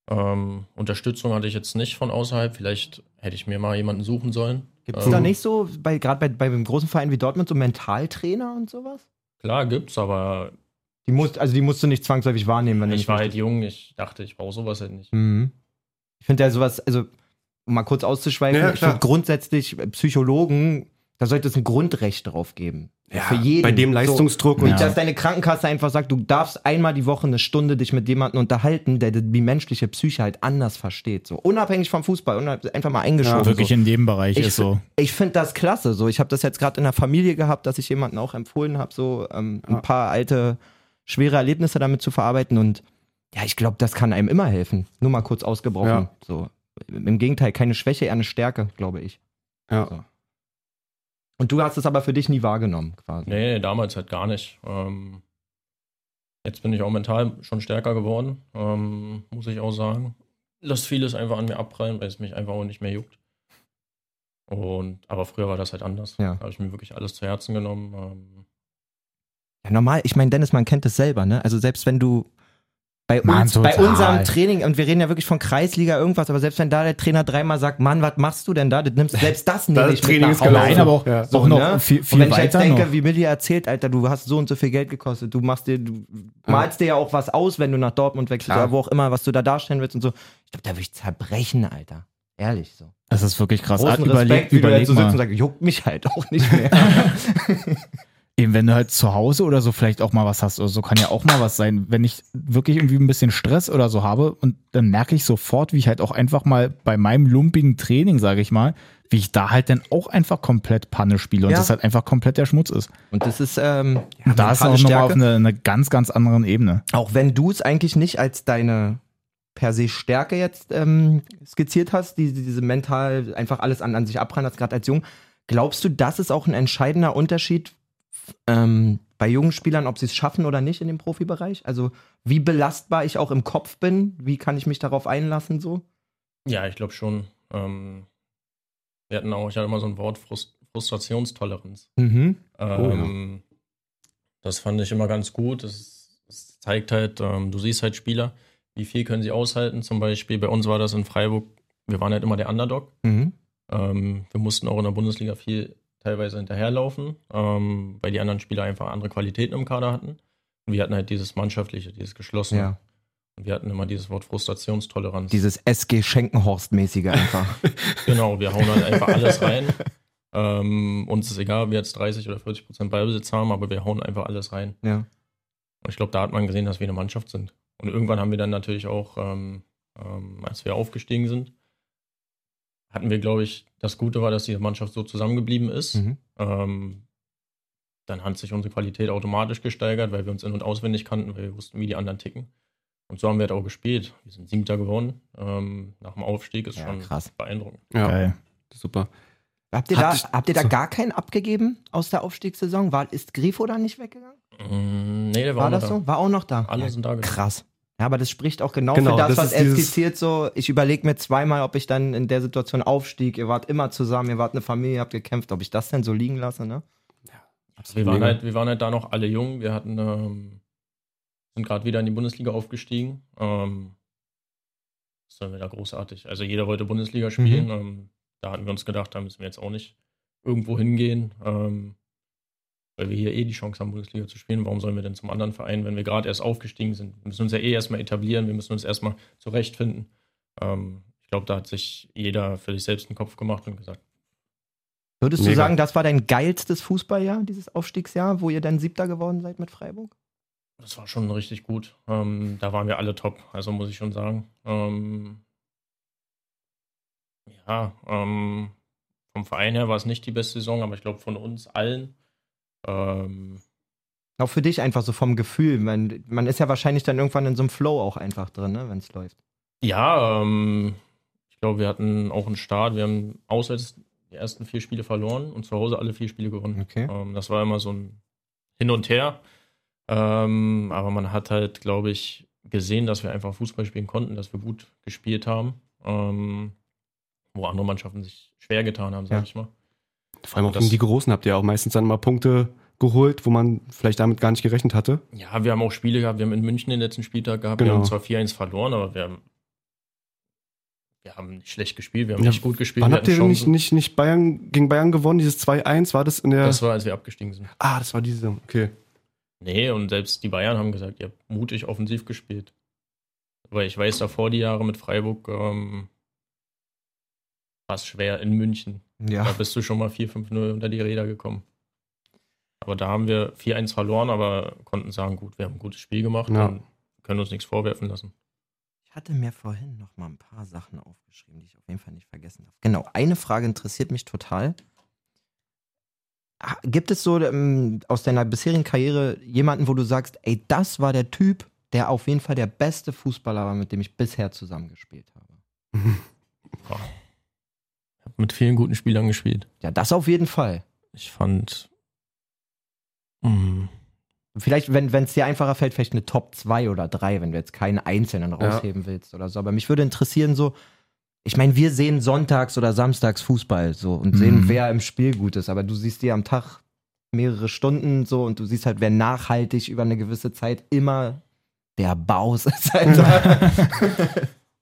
Ähm, Unterstützung hatte ich jetzt nicht von außerhalb. Vielleicht hätte ich mir mal jemanden suchen sollen. Gibt es Ähm, da nicht so, bei, gerade bei, bei einem großen Verein wie Dortmund, so Mentaltrainer und sowas? Klar, gibt's, aber Die musst, also die musst du nicht zwangsläufig wahrnehmen, wenn ich war halt jung. Ich dachte, ich brauche sowas halt nicht. Mhm. Ich finde ja sowas, also um mal kurz auszuschweifen, Ja, finde grundsätzlich äh, Psychologen, da sollte es ein Grundrecht drauf geben. Für jeden. bei dem So, Leistungsdruck Nicht, und Ja. dass deine Krankenkasse einfach sagt, du darfst einmal die Woche eine Stunde dich mit jemandem unterhalten, der die menschliche Psyche halt anders versteht. So unabhängig vom Fußball, einfach mal eingeschoben. Ja, Wirklich so. in dem Bereich Ich ist so. Ich finde das klasse. So, ich habe das jetzt gerade in der Familie gehabt, dass ich jemanden auch empfohlen habe, so ähm, ein Ja. paar alte schwere Erlebnisse damit zu verarbeiten und ja, ich glaube, das kann einem immer helfen. Nur mal kurz ausgebrochen. Ja. So im Gegenteil, keine Schwäche, eher eine Stärke, glaube ich. Ja. Und du hast es aber für dich nie wahrgenommen, quasi. Nee, damals halt gar nicht. Ähm, jetzt bin ich auch mental schon stärker geworden, ähm, muss ich auch sagen. Lass vieles einfach an mir abprallen, weil es mich einfach auch nicht mehr juckt. Und, aber früher war das halt anders. Ja. Da habe ich mir wirklich alles zu Herzen genommen. Ähm, Ja, normal, ich meine, Dennis, man kennt es selber, ne? Also selbst wenn du bei Mann, uns, bei unserem Training, und wir reden ja wirklich von Kreisliga irgendwas, aber selbst wenn da der Trainer dreimal sagt, Mann, was machst du denn da? Das nimmst selbst das <laughs> nehme Das ich Training ist gelaufen. Aber auch, Ja. auch So, noch ne? viel, Und viel wenn ich jetzt denke, noch. wie Milli erzählt, Alter, du hast so und so viel Geld gekostet, du machst dir, du malst dir ja auch was aus, wenn du nach Dortmund wechselst oder wo auch immer, was du da darstellen willst und so. Ich glaube, da würde ich zerbrechen, Alter. Ehrlich so. Das ist wirklich krass. Großen überleg, Respekt, wie du überleg jetzt so sitzt und sagst, juckt mich halt auch nicht mehr. <laughs> <laughs> Eben, wenn du halt zu Hause oder so vielleicht auch mal was hast oder so, kann ja auch mal was sein. Wenn ich wirklich irgendwie ein bisschen Stress oder so habe und dann merke ich sofort, wie ich halt auch einfach mal bei meinem lumpigen Training, sage ich mal, wie ich da halt dann auch einfach komplett Panne spiele und Ja. das halt einfach komplett der Schmutz ist. Und das ist, ähm, ja, da ist auch nochmal auf Stärke. eine, eine ganz, ganz anderen Ebene. Auch wenn du es eigentlich nicht als deine per se Stärke jetzt ähm, skizziert hast, die, diese mental einfach alles an, an sich abprallen hast, gerade als Jung, glaubst du, das ist auch ein entscheidender Unterschied ähm, bei jungen Spielern, ob sie es schaffen oder nicht in dem Profibereich? Also wie belastbar ich auch im Kopf bin, wie kann ich mich darauf einlassen so? ja, ich glaube schon. Ähm, wir hatten auch, ich hatte immer so ein Wort, Frust Frustrationstoleranz. Mhm. Ähm, Das fand ich immer ganz gut. Das, das zeigt halt, ähm, du siehst halt Spieler, wie viel können sie aushalten. Zum Beispiel bei uns war das in Freiburg, wir waren halt immer der Underdog. Mhm. Ähm, wir mussten auch in der Bundesliga viel teilweise hinterherlaufen, ähm, weil die anderen Spieler einfach andere Qualitäten im Kader hatten. Und wir hatten halt dieses Mannschaftliche, dieses Geschlossene. Ja. Und wir hatten immer dieses Wort Frustrationstoleranz. Dieses SG Schenkenhorst-mäßige einfach. <laughs> Genau, wir hauen halt einfach alles rein. Ähm, uns ist egal, ob wir jetzt 30 oder 40 Prozent Ballbesitz haben, aber wir hauen einfach alles rein. ja. Und ich glaube, da hat man gesehen, dass wir eine Mannschaft sind. Und irgendwann haben wir dann natürlich auch, ähm, ähm, als wir aufgestiegen sind, hatten wir, glaube ich, das Gute war, dass die Mannschaft so zusammengeblieben ist. Mhm. Ähm, dann hat sich unsere Qualität automatisch gesteigert, weil wir uns in- und auswendig kannten, weil wir wussten, wie die anderen ticken. Und so haben wir halt auch gespielt. Wir sind Siebter geworden. Ähm, nach dem Aufstieg ist Ja, schon krass. beeindruckend. Ja, Geil. super. Habt ihr, Hat da, habt ihr da so- gar keinen abgegeben aus der Aufstiegssaison? War, ist Grifo da nicht weggegangen? Mm, nee, der war, War auch noch das da. so? War auch noch da? Alle ja, sind da gewesen. Krass. Ja, aber das spricht auch genau, Genau, für das, das was er skizziert. So, ich überlege mir zweimal, ob ich dann in der Situation aufstieg. Ihr wart immer zusammen, ihr wart eine Familie, habt gekämpft, ob ich das denn so liegen lasse, ne? Wir waren, halt, wir waren halt da noch alle jung. Wir hatten, ähm, sind gerade wieder in die Bundesliga aufgestiegen. Ähm, das war wieder großartig. Also jeder wollte Bundesliga spielen. Ähm, da hatten wir uns gedacht, da müssen wir jetzt auch nicht irgendwo hingehen, ähm, weil wir hier eh die Chance haben, Bundesliga zu spielen. Warum sollen wir denn zum anderen Verein, wenn wir gerade erst aufgestiegen sind? Wir müssen uns ja eh erstmal etablieren, wir müssen uns erstmal zurechtfinden. Ähm, ich glaube, da hat sich jeder für sich selbst einen Kopf gemacht und gesagt, Würdest du Mega. sagen, das war dein geilstes Fußballjahr, dieses Aufstiegsjahr, wo ihr dann Siebter geworden seid mit Freiburg? das war schon richtig gut. Ähm, da waren wir alle top, also muss ich schon sagen. Ähm, ja, ähm, vom Verein her war es nicht die beste Saison, aber ich glaube von uns allen. Ähm, Auch für dich einfach so vom Gefühl. Man, man ist ja wahrscheinlich dann irgendwann in so einem Flow auch einfach drin, ne, wenn es läuft. ja, ähm, ich glaube, wir hatten auch einen Start. Wir haben auswärts die ersten vier Spiele verloren und zu Hause alle vier Spiele gewonnen. Okay. Ähm, das war immer so ein Hin und Her. Ähm, aber man hat halt, glaube ich, gesehen, dass wir einfach Fußball spielen konnten, dass wir gut gespielt haben. Ähm, wo andere Mannschaften sich schwer getan haben, sag Ja. ich mal. Vor allem auch gegen die Großen habt ihr auch meistens dann mal Punkte geholt, wo man vielleicht damit gar nicht gerechnet hatte. Ja, wir haben auch Spiele gehabt. Wir haben in München den letzten Spieltag gehabt. Genau. Wir haben zwar 4-1 verloren, aber wir haben, wir haben nicht schlecht gespielt. Wir haben Ja, nicht gut gespielt. Wann habt ihr nicht, nicht, nicht Bayern, gegen Bayern gewonnen? Dieses 2-1, war das in der. Das war, als wir abgestiegen sind. ah, das war diese okay. Nee, und selbst die Bayern haben gesagt, ihr habt mutig offensiv gespielt. Weil ich weiß, davor die Jahre mit Freiburg ähm, war es schwer in München. Da Ja. bist du schon mal 4-5-0 unter die Räder gekommen. Aber da haben wir 4-1 verloren, aber konnten sagen, gut, wir haben ein gutes Spiel gemacht Ja. und können uns nichts vorwerfen lassen. Ich hatte mir vorhin noch mal ein paar Sachen aufgeschrieben, die ich auf jeden Fall nicht vergessen darf. Genau, eine Frage interessiert mich total. Gibt es so ähm, aus deiner bisherigen Karriere jemanden, wo du sagst, ey, das war der Typ, der auf jeden Fall der beste Fußballer war, mit dem ich bisher zusammengespielt habe? <laughs> Mit vielen guten Spielern gespielt. Ja, das auf jeden Fall. Ich fand. mm, Vielleicht, wenn es dir einfacher fällt, vielleicht eine Top 2 oder 3, wenn du jetzt keinen einzelnen rausheben willst oder so. Aber mich würde interessieren, so, ich meine, wir sehen sonntags oder samstags Fußball so und sehen, Mhm. wer im Spiel gut ist. Aber du siehst dir am Tag mehrere Stunden so und du siehst halt, wer nachhaltig über eine gewisse Zeit immer der Baus ist. <laughs> Alter.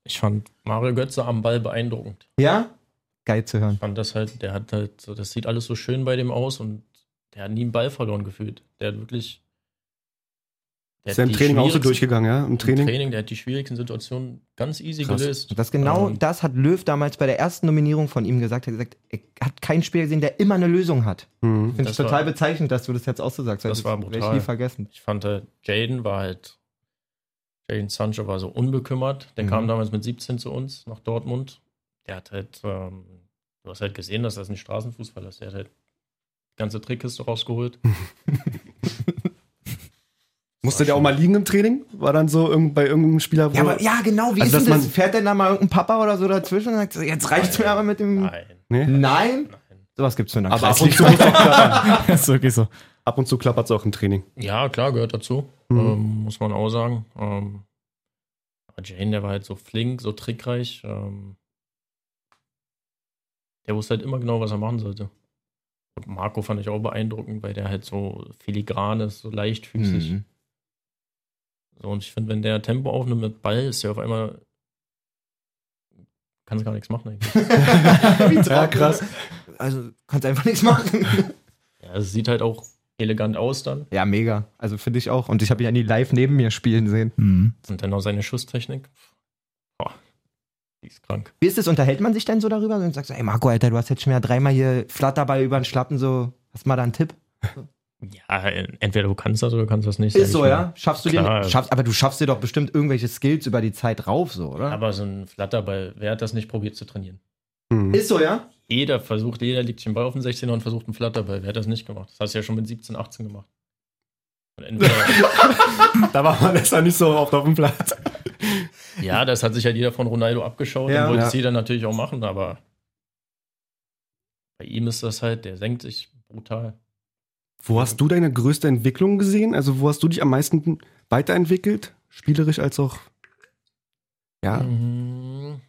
ich fand Mario Götze am Ball beeindruckend. ja? Geil zu hören. Ich fand das halt, der hat halt so, das sieht alles so schön bei dem aus und der hat nie einen Ball verloren gefühlt. Der hat wirklich. der Ist ja hat im Training auch so durchgegangen, ja? Im Im Training. Training, der hat die schwierigsten Situationen ganz easy Krass. gelöst. Das genau, Ähm, das hat Löw damals bei der ersten Nominierung von ihm gesagt. Er hat gesagt, er hat keinen Spieler gesehen, der immer eine Lösung hat. Mhm. Finde ich Das war- total bezeichnend, dass du das jetzt auch so sagst. Das war werde ich brutal. nie vergessen. Ich fand halt, Jaden war halt, Jaden Sancho war so unbekümmert. Der Mhm. kam damals mit 17 zu uns nach Dortmund. Der hat halt, ähm, du hast halt gesehen, dass das ein Straßenfußballer ist. Der hat halt die ganze Trickkiste rausgeholt. <laughs> Musste der auch mal liegen im Training? War dann so irgend, bei irgendeinem Spieler, Ja, aber ja, genau. Wie Also, ist denn das? man- Fährt denn da mal irgendein Papa oder so dazwischen und sagt, jetzt reicht's mir aber mit dem. Nein, Nee? Nein? nein. Sowas gibt's in der Aber ab und zu muss auch <laughs> klappern. ist wirklich so. Ab und zu klappert es auch im Training. Ja, klar, gehört dazu. Mhm. Ähm, muss man auch sagen. Ähm, aber Jane, der war halt so flink, so trickreich. Ähm, der wusste halt immer genau, was er machen sollte. Und Marco fand ich auch beeindruckend, weil der halt so filigran ist, so leichtfüßig. Mhm. So, und ich finde, wenn der Tempo aufnimmt mit Ball, ist der auf einmal. Kannst gar nichts machen eigentlich. <laughs> Wie Ja, krass. Also, kannst einfach nichts machen. <laughs> ja, es sieht halt auch elegant aus dann. ja, mega. Also, finde ich auch. Und ich habe ihn ja nie live neben mir spielen sehen. Mhm. Und dann noch seine Schusstechnik. Die ist krank. Wie ist es? Unterhält man sich denn so darüber? Und sagst du, ey Marco, Alter, du hast jetzt schon wieder dreimal hier Flatterball über den Schlappen, so, hast mal da einen Tipp? Ja, entweder du kannst das oder du kannst das nicht. Ist so, mal. ja? Schaffst du Klar. den? Schaffst, aber du schaffst dir doch bestimmt irgendwelche Skills über die Zeit drauf, so, oder? Aber so ein Flatterball, wer hat das nicht probiert zu trainieren? Mhm. Ist so, ja? Jeder versucht, jeder liegt den Ball auf den 16er und versucht einen Flatterball. Wer hat das nicht gemacht? Das hast du ja schon mit 17, 18 gemacht. Und entweder, <laughs> Da war man besser nicht so oft auf dem Platz. <laughs> ja, das hat sich halt jeder von Ronaldo abgeschaut Ja. und wollte Ja. es jeder natürlich auch machen, aber bei ihm ist das halt, der senkt sich brutal. Wo hast du deine größte Entwicklung gesehen? Also, wo hast du dich am meisten weiterentwickelt? Spielerisch als auch ja, Mhm.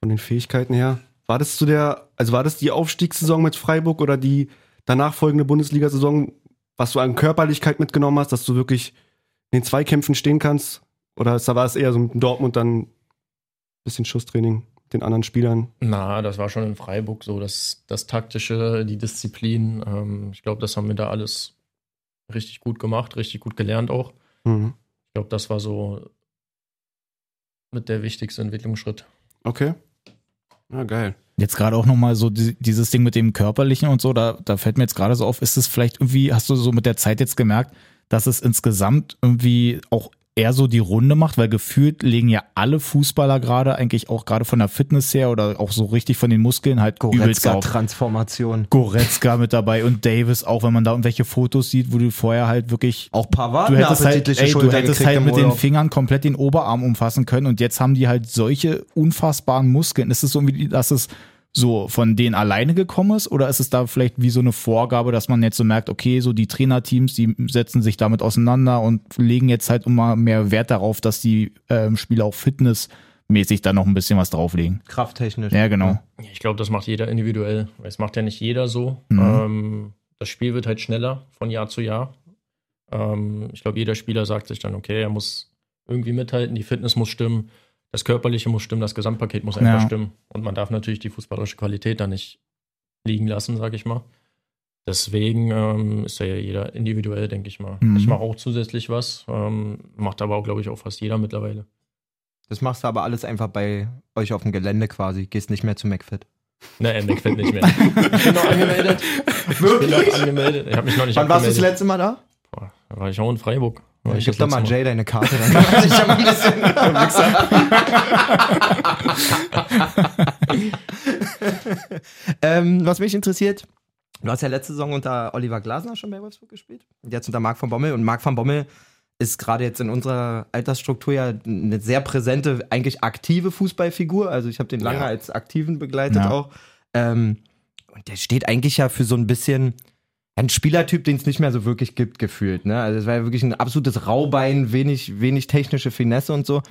von den Fähigkeiten her. War das zu der, also war das die Aufstiegssaison mit Freiburg oder die danach folgende Bundesliga-Saison, was du an Körperlichkeit mitgenommen hast, dass du wirklich in den Zweikämpfen stehen kannst? Oder war es eher so mit Dortmund dann ein bisschen Schusstraining mit den anderen Spielern? Na, das war schon in Freiburg so, das, das Taktische, die Disziplin. Ähm, ich glaube, das haben wir da alles richtig gut gemacht, richtig gut gelernt auch. Mhm. Ich glaube, das war so mit der wichtigste Entwicklungsschritt. Okay. Ja, geil. Jetzt gerade auch nochmal so die, dieses Ding mit dem Körperlichen und so, da, da fällt mir jetzt gerade so auf, ist es vielleicht irgendwie, hast du so mit der Zeit jetzt gemerkt, dass es insgesamt irgendwie auch eher so die Runde macht, weil gefühlt legen ja alle Fußballer gerade eigentlich auch gerade von der Fitness her oder auch so richtig von den Muskeln halt übelst auf. Goretzka-Transformation. Goretzka mit dabei und Davis auch, wenn man da irgendwelche Fotos sieht, wo du vorher halt wirklich Auch Pavard du hättest halt, ey, du hättest halt mit den. Fingern komplett den Oberarm umfassen können und jetzt haben die halt solche unfassbaren Muskeln. Ist es so irgendwie, dass es so von denen alleine gekommen ist oder ist es da vielleicht wie so eine Vorgabe, dass man jetzt so merkt, okay, so die Trainerteams, die setzen sich damit auseinander und legen jetzt halt immer mehr Wert darauf, dass die ähm, Spieler auch fitnessmäßig da noch ein bisschen was drauflegen. Krafttechnisch. Ja, genau. Ja, Ich glaube, das macht jeder individuell. Es macht ja nicht jeder so. Mhm. Ähm, das Spiel wird halt schneller von Jahr zu Jahr. Ähm, ich glaube, jeder Spieler sagt sich dann, okay, er muss irgendwie mithalten, die Fitness muss stimmen, das Körperliche muss stimmen, das Gesamtpaket muss einfach Ja. stimmen. Und man darf natürlich die fußballerische Qualität da nicht liegen lassen, sage ich mal. Deswegen ähm, ist ja jeder individuell, denke ich mal. Mhm. Ich mache auch zusätzlich was, ähm, macht aber auch, glaube ich, auch fast jeder mittlerweile. Das machst du aber alles einfach bei euch auf dem Gelände quasi. Gehst nicht mehr zu McFit. Ne, äh, <laughs> McFit nicht mehr. Ich bin noch angemeldet. Ich bin noch angemeldet. Ich habe mich noch nicht Wann warst du das letzte Mal da? Boah, da war ich auch in Freiburg. War Ich gib doch mal Jay deine Karte. Dann kann sich ja mal ein bisschen ähm, Was mich interessiert, du hast ja letzte Saison unter Oliver Glasner schon bei Wolfsburg gespielt. Jetzt unter Marc van Bommel. Und Marc van Bommel ist gerade jetzt in unserer Altersstruktur ja eine sehr präsente, eigentlich aktive Fußballfigur. Also ich habe den lange Ja. als Aktiven begleitet Ja. auch. Ähm, und der steht eigentlich ja für so ein bisschen ein Spielertyp, den es nicht mehr so wirklich gibt, gefühlt. Ne? Also es war ja wirklich ein absolutes Raubein, wenig, wenig technische Finesse und so.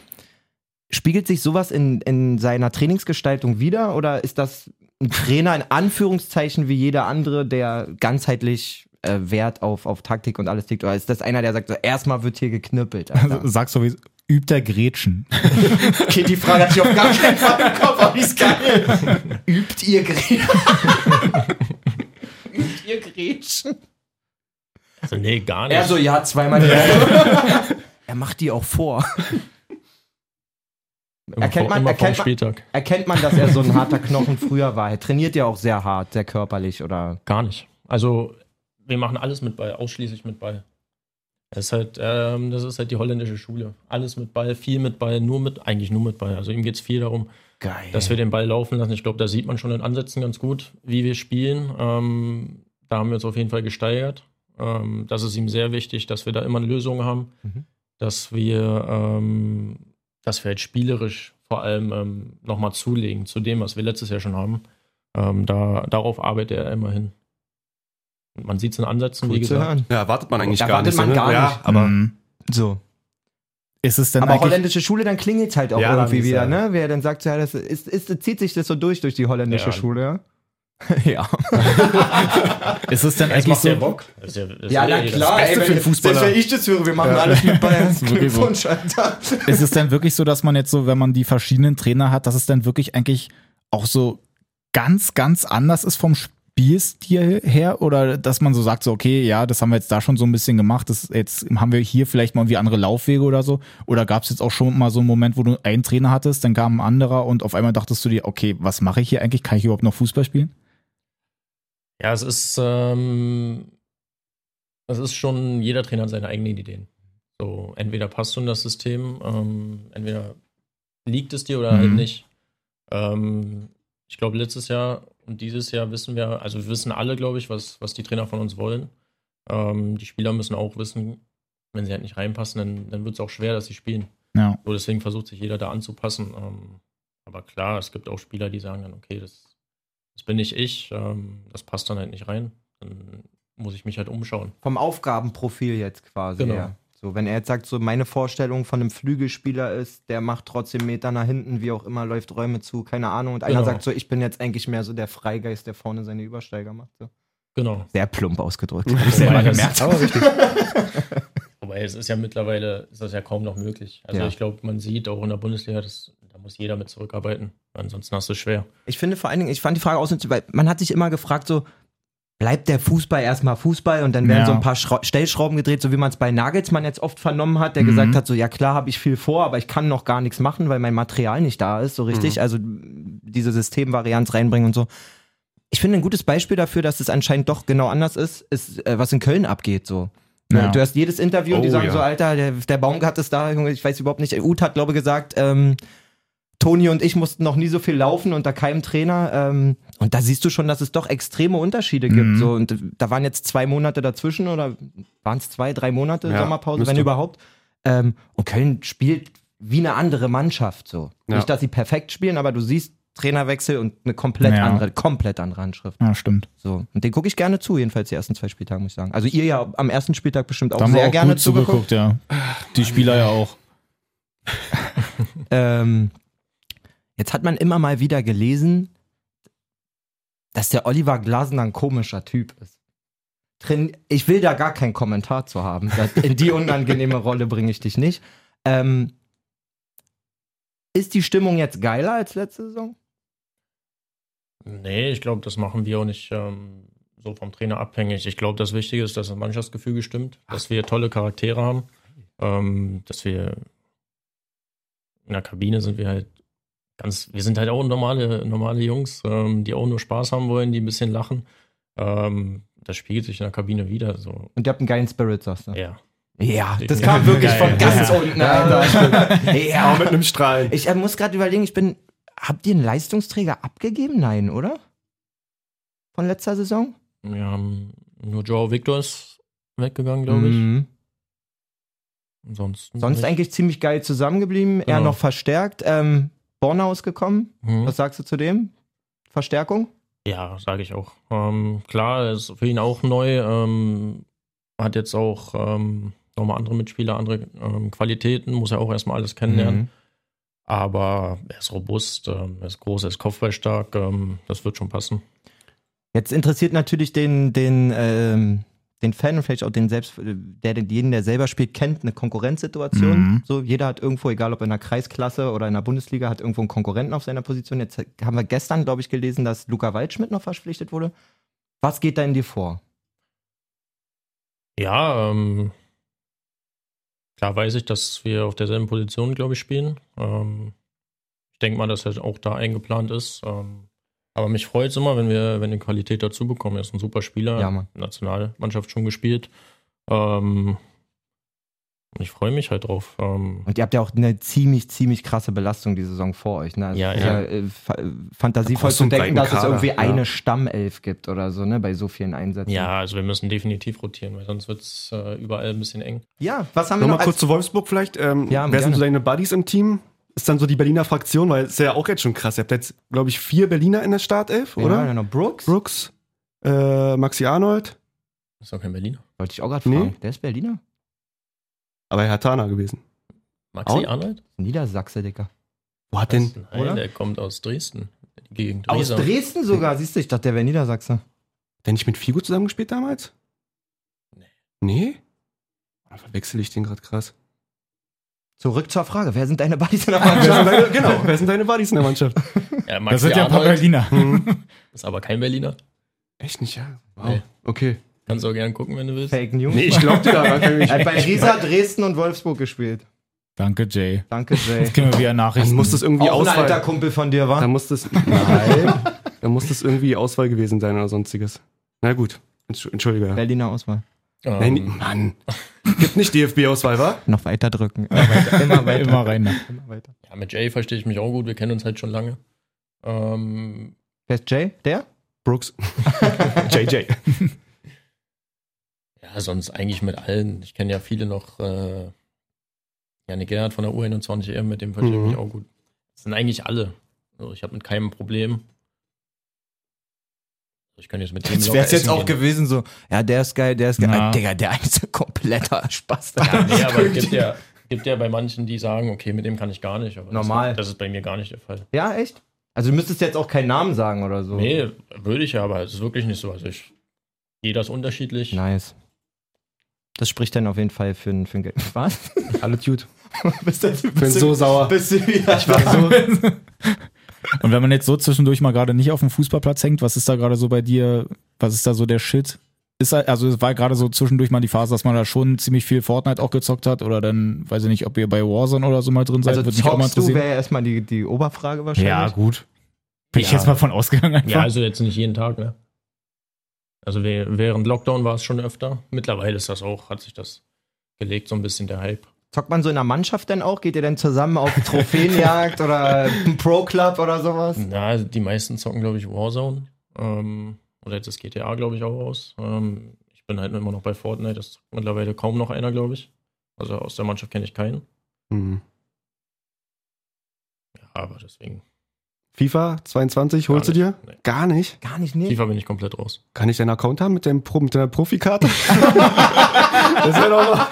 Spiegelt sich sowas in, in seiner Trainingsgestaltung wieder oder ist das ein Trainer in Anführungszeichen wie jeder andere, der ganzheitlich äh, Wert auf, auf Taktik und alles legt? Oder ist das einer, der sagt, so, erstmal wird hier geknüppelt? Alter? Sagst du, wie übt er Gretchen? <laughs> Okay, die Frage hatte ich auf gar keinen Fall im Kopf, aber die ist geil. Übt ihr Gretchen? <laughs> Übt ihr Gretchen? Also, nee, gar nicht. Er so, ja, zweimal Woche. <laughs> er macht die auch vor. erkennt man- erkennt man-. Erkennt man, dass er so ein harter Knochen früher war? Er trainiert ja auch sehr hart, sehr körperlich, oder? Gar nicht. Also, wir machen alles mit Ball, ausschließlich mit Ball. Das ist halt, ähm, das ist halt die holländische Schule. Alles mit Ball, viel mit Ball, nur mit, eigentlich nur mit Ball. Also ihm geht es viel darum, Geil. dass wir den Ball laufen lassen. Ich glaube, da sieht man schon in Ansätzen ganz gut, wie wir spielen. Ähm, da haben wir uns auf jeden Fall gesteigert. Ähm, das ist ihm sehr wichtig, dass wir da immer eine Lösung haben, Mhm. dass wir, ähm, dass wir halt spielerisch vor allem ähm, nochmal zulegen zu dem, was wir letztes Jahr schon haben. Ähm, da, darauf arbeitet er immer hin. Und man sieht es in Ansätzen, wie Cool zu gesagt. Ja, erwartet man eigentlich Da gar wartet nicht. man ne? gar ja, nicht. aber Mhm. So. Ist es denn Aber holländische Schule, dann klingelt halt auch Ja, irgendwie wieder, ja- ne? Wer dann sagt, ja, das ist, ist, zieht sich das so durch, durch die holländische Ja. Schule, ja? <laughs> ja. <laughs> ist es denn Das eigentlich so ja Bock. Das ist ja, das Ja, will na jeder. klar, Beste ey, für wenn, einen Fußballer. selbst wenn ich das höre, wir machen alles mit Bayern. <laughs> wirklich so. Glückwunsch, Alter. ist es denn wirklich so, dass man jetzt so, wenn man die verschiedenen Trainer hat, dass es dann wirklich eigentlich auch so ganz, ganz anders ist vom Spielstil her? Oder dass man so sagt, so, okay, ja, das haben wir jetzt da schon so ein bisschen gemacht, das jetzt haben wir hier vielleicht mal wie andere Laufwege oder so? Oder gab es jetzt auch schon mal so einen Moment, wo du einen Trainer hattest, dann kam ein anderer und auf einmal dachtest du dir, okay, was mache ich hier eigentlich? Kann ich überhaupt noch Fußball spielen? Ja, es ist, ähm, es ist schon, jeder Trainer hat seine eigenen Ideen. So, entweder passt du in das System, ähm, entweder liegt es dir oder Mhm. halt nicht. Ähm, ich glaube, letztes Jahr und dieses Jahr wissen wir, also wir wissen alle, glaube ich, was, was die Trainer von uns wollen. Ähm, die Spieler müssen auch wissen, wenn sie halt nicht reinpassen, dann, dann wird es auch schwer, dass sie spielen. Ja. So, deswegen versucht sich jeder da anzupassen. Ähm, aber klar, es gibt auch Spieler, die sagen dann, okay, das, das bin nicht ich, ähm, das passt dann halt nicht rein. Dann muss ich mich halt umschauen. Vom Aufgabenprofil jetzt quasi. Genau. Ja. So, wenn er jetzt sagt, so meine Vorstellung von einem Flügelspieler ist, der macht trotzdem Meter nach hinten, wie auch immer, läuft Räume zu, keine Ahnung. Und einer Genau. sagt so, ich bin jetzt eigentlich mehr so der Freigeist, der vorne seine Übersteiger macht. So. Genau. Sehr plump ausgedrückt. <laughs> Wobei, das, aber richtig. <laughs> wobei es ist ja mittlerweile, ist das ja kaum noch möglich. Also Ja. ich glaube, man sieht auch in der Bundesliga, das, da muss jeder mit zurückarbeiten. Ansonsten hast du es schwer. Ich finde vor allen Dingen, ich fand die Frage aus, weil man hat sich immer gefragt, so, bleibt der Fußball erstmal Fußball und dann werden Ja. so ein paar Schra Stellschrauben gedreht, so wie man es bei Nagelsmann jetzt oft vernommen hat, der Mhm. gesagt hat, so ja klar habe ich viel vor, aber ich kann noch gar nichts machen, weil mein Material nicht da ist, so richtig. Mhm. Also diese Systemvarianz reinbringen und so. Ich finde ein gutes Beispiel dafür, dass es anscheinend doch genau anders ist, ist, äh, was in Köln abgeht so. Ne, Ja. Du hast jedes Interview und die Oh, sagen ja. so, Alter, der, der Baumgart ist da, Junge, ich weiß überhaupt nicht. Uth hat, glaube ich, gesagt, ähm, Toni und ich mussten noch nie so viel laufen unter keinem Trainer. Ähm, und da siehst du schon, dass es doch extreme Unterschiede gibt. Mhm. So, und da waren jetzt zwei Monate dazwischen oder waren es zwei, drei Monate Ja, Sommerpause, wenn überhaupt. Ähm, und Köln spielt wie eine andere Mannschaft. So. Ja. Nicht, dass sie perfekt spielen, aber du siehst Trainerwechsel und eine komplett Ja. andere, komplett andere Handschrift. Ja, stimmt. So. Und den gucke ich gerne zu, jedenfalls die ersten zwei Spieltage, muss ich sagen. Also ihr ja am ersten Spieltag bestimmt auch Da haben wir sehr auch gerne gut zugeguckt. zugeguckt, ja. Die Spieler ja auch. <laughs> Ähm, jetzt hat man immer mal wieder gelesen, dass der Oliver Glasner ein komischer Typ ist. Ich will da gar keinen Kommentar zu haben. In die unangenehme <laughs> Rolle bringe ich dich nicht. Ähm, ist die Stimmung jetzt geiler als letzte Saison? Nee, ich glaube, das machen wir auch nicht ähm, so vom Trainer abhängig. Ich glaube, das Wichtige ist, dass das Mannschaftsgefüge stimmt, dass wir tolle Charaktere haben, ähm, dass wir in der Kabine sind wir halt ganz, wir sind halt auch normale, normale Jungs, ähm, die auch nur Spaß haben wollen, die ein bisschen lachen. Ähm, das spiegelt sich in der Kabine wieder. So, Und ihr habt einen geilen Spirit, sagst du? ja. Ja, das Ja, kam wirklich geil. von ganz unten, Alter. <laughs> Ja, Auch mit einem Strahlen. Ich äh, muss gerade überlegen, ich bin. Habt ihr einen Leistungsträger abgegeben? Nein, oder? Von letzter Saison? Wir haben nur Joao Victor ist weggegangen, glaube ich. Mhm. Ansonsten Sonst nicht. eigentlich ziemlich geil zusammengeblieben, eher Genau. noch verstärkt. Ähm, Bornhaus gekommen. Mhm. Was sagst du zu dem? Verstärkung? Ja, sage ich auch. Ähm, klar, ist für ihn auch neu. Ähm, hat jetzt auch ähm, nochmal andere Mitspieler, andere ähm, Qualitäten, muss er auch erstmal alles kennenlernen. Mhm. Aber er ist robust, ähm, er ist groß, er ist kopfballstark, ähm, das wird schon passen. Jetzt interessiert natürlich den, den, den Fan und vielleicht auch den selbst, der den jeden, der selber spielt, kennt, eine Konkurrenzsituation. Mhm. So, jeder hat irgendwo, egal ob in der Kreisklasse oder in der Bundesliga, hat irgendwo einen Konkurrenten auf seiner Position. Jetzt haben wir gestern, glaube ich, gelesen, dass Luca Waldschmidt noch verpflichtet wurde. Was geht da in dir vor? Ja, ähm, klar weiß ich, dass wir auf derselben Position, glaube ich, spielen. Ähm, ich denke mal, dass er auch da eingeplant ist. Ähm, aber mich freut es immer, wenn wir, wenn wir Qualität dazu bekommen. Er ist ein super Spieler, Ja, Mann. Nationalmannschaft schon gespielt. Ähm, und ich freue mich halt drauf. Ähm, Und ihr habt ja auch eine ziemlich, ziemlich krasse Belastung die Saison vor euch. Ne? Also Ja, es ist ja. äh, fa fantasievoll zu denken, dass es Kader, irgendwie ja. eine Stammelf gibt oder so, ne, bei so vielen Einsätzen. ja, also wir müssen definitiv rotieren, weil sonst wird es äh, überall ein bisschen eng. Ja, was haben wir noch? Nochmal kurz zu Wolfsburg vielleicht. Ähm, Ja, wer sind gerne. so deine Buddies im Team? Ist dann so die Berliner Fraktion, weil es ist ja auch jetzt schon krass. Ihr habt jetzt, glaube ich, vier Berliner in der Startelf, ja, oder? ja, noch Brooks? Brooks, äh, Maxi Arnold, Ist doch kein Berliner. Wollte ich auch gerade Nee. fragen. Der ist Berliner? aber er hat Tana gewesen. Maxi Auch? Arnold? Niedersachse, Dicker. Wo hat denn? Nein, oder? der kommt aus Dresden. Die Gegend Aus. Dresden sogar, siehst du, ich dachte, der wäre Niedersachse. Der nicht mit Figo zusammengespielt damals? Nee. Nee? Da verwechsel ich den gerade krass. Zurück zur Frage, wer sind deine Buddies in der <laughs> Mannschaft? deine, genau, wer sind deine Buddies in der Mannschaft? <laughs> Ja, Das Maxi sind ja ein paar Berliner. Hm. <laughs> ist aber kein Berliner. Echt nicht, ja? Wow. Nee. Okay. Kannst auch gerne gucken, wenn du willst. Fake News. Nee, ich glaub dir da. Er hat bei Riesa, Dresden und Wolfsburg gespielt. Danke, Jay. Danke, Jay. Jetzt kriegen wir wieder Nachrichten. Dann muss das irgendwie Auch ein alter Auswahl. Kumpel von dir, war? Da muss das. Nein. da muss das irgendwie Auswahl gewesen sein oder sonstiges. Na gut. Entsch- Entschuldige. Berliner Auswahl. Ähm, Nein, Mann. Gibt nicht DFB-Auswahl, wa? Noch weiter drücken. Immer weiter. Immer <laughs> weiter. Immer rein. Immer weiter. ja, mit Jay verstehe ich mich auch gut. Wir kennen uns halt schon lange. Ähm, Wer ist Jay? Der? Brooks. <laughs> JJ. <laughs> ja, sonst eigentlich mit allen. Ich kenne ja viele noch. Äh, Janik Gerhardt von der U21 EM, mit dem verstehe ich Mhm. mich auch gut. Das sind eigentlich alle. Also ich habe mit keinem Problem. Ich kann jetzt mit dem locker wäre es jetzt essen auch gehen. gewesen so, ja, der ist geil, der ist geil. Ah, Digga, der ist ein kompletter <laughs> Spaß. Ja, nee, aber es gibt ja, gibt ja bei manchen, die sagen, okay, mit dem kann ich gar nicht. Aber Normal. Das, das ist bei mir gar nicht der Fall. Ja, echt? Also du müsstest jetzt auch keinen Namen sagen oder so. Nee, würde ich ja, aber es ist wirklich nicht so. Also ich, jeder ist unterschiedlich. Nice. Das spricht dann auf jeden Fall für ein, für ein Geld. <laughs> Was? Alles gut. <laughs> bist du, Ich bin so sauer. bist du wieder Ich war so. Und wenn man jetzt so zwischendurch mal gerade nicht auf dem Fußballplatz hängt, was ist da gerade so bei dir? Was ist da so der Shit? Ist also es war gerade so zwischendurch mal die Phase, dass man da schon ziemlich viel Fortnite auch gezockt hat oder dann weiß ich nicht, ob ihr bei Warzone oder so mal drin seid, Also würde mich auch mal zockst du wäre erstmal die, die Oberfrage wahrscheinlich. Ja, gut. Bin ich Ja. jetzt mal von ausgegangen einfach. Ja, also jetzt nicht jeden Tag, ne? Also während Lockdown war es schon öfter. Mittlerweile ist das auch, hat sich das gelegt, so ein bisschen der Hype. Zockt man so in der Mannschaft denn auch? Geht ihr denn zusammen auf <laughs> Trophäenjagd oder ein Pro-Club oder sowas? Na, die meisten zocken, glaube ich, Warzone. Ähm, oder jetzt das GTA, glaube ich, auch aus. Ähm, ich bin halt immer noch bei Fortnite. Das zockt mittlerweile kaum noch einer, glaube ich. Also aus der Mannschaft kenne ich keinen. Hm. Ja, aber deswegen. FIFA 22 holst du dir? Nee. Gar nicht. Gar nicht, nee. FIFA bin ich komplett raus. Kann ich deinen Account haben mit, dem Pro, mit deiner Profikarte? <laughs> das wäre doch mal.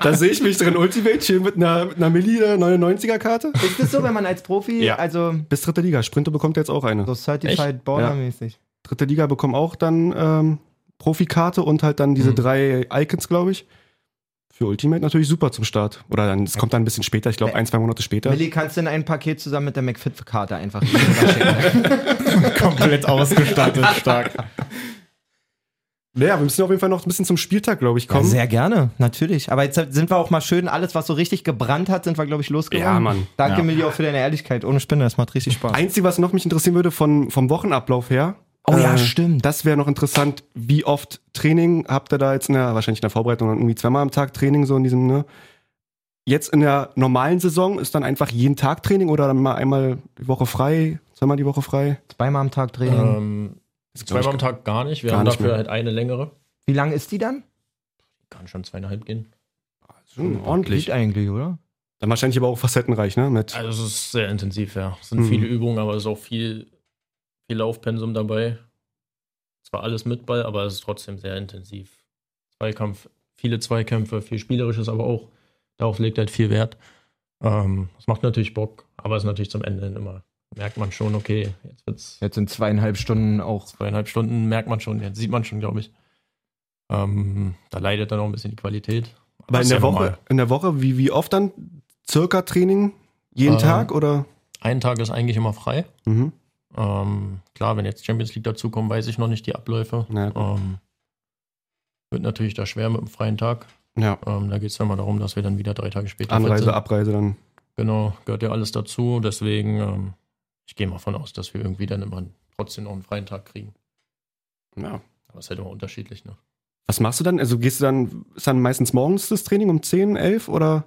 Da sehe ich mich drin. Ultimate schön mit einer, mit einer Milli äh, 99er Karte. Ist das so, wenn man als Profi, Ja. also Bis dritte Liga. Sprinter bekommt jetzt auch eine. so Certified Border-mäßig? Dritte Liga bekommen auch dann ähm, Profikarte und halt dann diese Mhm. drei Icons, glaube ich. Für Ultimate natürlich super zum Start. Oder dann, es kommt dann ein bisschen später, ich glaube ein, zwei Monate später. Milli, kannst du in ein Paket zusammen mit der McFit-Karte einfach <laughs> komplett ausgestattet, stark. Naja, wir müssen auf jeden Fall noch ein bisschen zum Spieltag, glaube ich, Ja, kommen. sehr gerne, natürlich. Aber jetzt sind wir auch mal schön, alles, was so richtig gebrannt hat, sind wir, glaube ich, losgegangen. Ja, Mann. Danke, Ja. Milli, auch für deine Ehrlichkeit. Ohne Spinne, das macht richtig <laughs> Spaß. Einzige, was noch mich interessieren würde von, vom Wochenablauf her. Oh ja, äh, stimmt. Das wäre noch interessant. Wie oft Training habt ihr da jetzt in der, wahrscheinlich in der Vorbereitung dann irgendwie zweimal am Tag Training, so in diesem, ne? Jetzt in der normalen Saison ist dann einfach jeden Tag Training oder dann mal einmal die Woche frei, zweimal die Woche frei? Zweimal am Tag Training. Ähm, zweimal am Tag gar nicht. Wir gar haben nicht dafür mehr. halt eine längere. Wie lang ist die dann? Kann schon zweieinhalb gehen. Schon ordentlich. Geht eigentlich, oder? Dann wahrscheinlich aber auch facettenreich, ne? Mit, Also es ist sehr intensiv, ja. Es sind Mhm. viele Übungen, aber es ist auch viel, viel Laufpensum dabei. Zwar alles mit Ball, aber es ist trotzdem sehr intensiv. Zweikampf, viele Zweikämpfe, viel Spielerisches, aber auch darauf legt halt viel Wert. Ähm, das macht natürlich Bock, aber es ist natürlich zum Ende hin immer, merkt man schon, okay, jetzt wird's Jetzt sind zweieinhalb Stunden auch. zweieinhalb Stunden, merkt man schon, jetzt sieht man schon, glaube ich. Ähm, da leidet dann auch ein bisschen die Qualität. aber in der ja Woche, normal. in der Woche, wie, wie oft dann? Circa Training? Jeden Ähm, Tag oder? Ein Tag ist eigentlich immer frei. Mhm. Ähm, klar, wenn jetzt Champions League dazukommt, weiß ich noch nicht die Abläufe. Gut. Ähm, wird natürlich da schwer mit dem freien Tag. Ja. Ähm, da geht es dann mal darum, dass wir dann wieder drei Tage später Anreise. Abreise dann. Genau, gehört ja alles dazu. Deswegen, ähm, ich gehe mal von aus, dass wir irgendwie dann immer trotzdem noch einen freien Tag kriegen. Ja. Aber es ist halt immer unterschiedlich, ne? Was machst du dann? Also gehst du dann, ist dann meistens morgens das Training um 10, 11 oder,